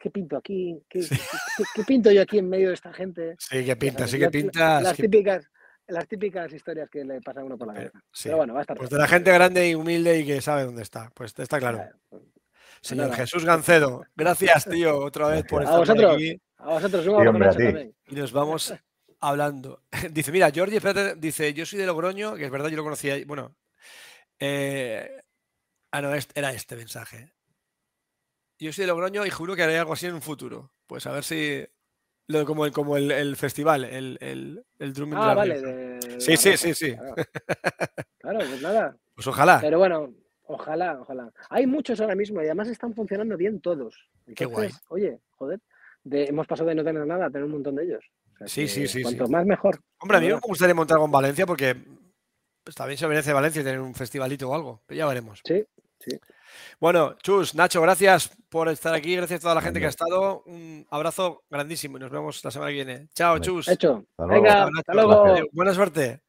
¿qué pinto aquí? ¿Qué, Sí. qué- qué pinto yo aquí en medio de esta gente? sí que pinta, sí que las- pintas. Las que- típicas, las típicas historias que le pasan a uno por la Pero- cabeza. sí. Pero bueno, va a estar Pues de la gente grande y humilde y que sabe dónde está. Pues está claro. Ya, pues, Señor nada. Jesús Gancedo, gracias, tío, otra vez por. A estar vosotros. aquí. A vosotros, un Sí, abrazo hombre, a ti. y nos vamos hablando. Dice, mira, Jorge, espérate, dice, yo soy de Logroño, que es verdad, yo lo conocía, bueno, eh, ah, no, este- era este mensaje. Yo soy de Logroño y juro que haré algo así en un futuro. Pues a ver si, lo, como, el, como el, el festival, el, el, el Drumming de Ah, vale. De Sí, La sí, sí, sí. Claro, Claro, pues nada. Pues ojalá. Pero bueno, ojalá, ojalá. Hay muchos ahora mismo y además están funcionando bien todos. Qué guay. Oye, joder, de- hemos pasado de no tener nada a tener un montón de ellos. O sea Sí, sí, sí, Cuanto sí. más mejor. Hombre, a mí me gustaría montar algo en Valencia porque pues, también se merece Valencia tener un festivalito o algo. Pero ya veremos. Sí, Bueno, Chus, Nacho, gracias por estar aquí. Gracias a toda la gente que ha estado. Un abrazo grandísimo y nos vemos la semana que viene. Chao, Venga. Chus. hecho. Hasta luego. Venga, hasta luego. Buena suerte.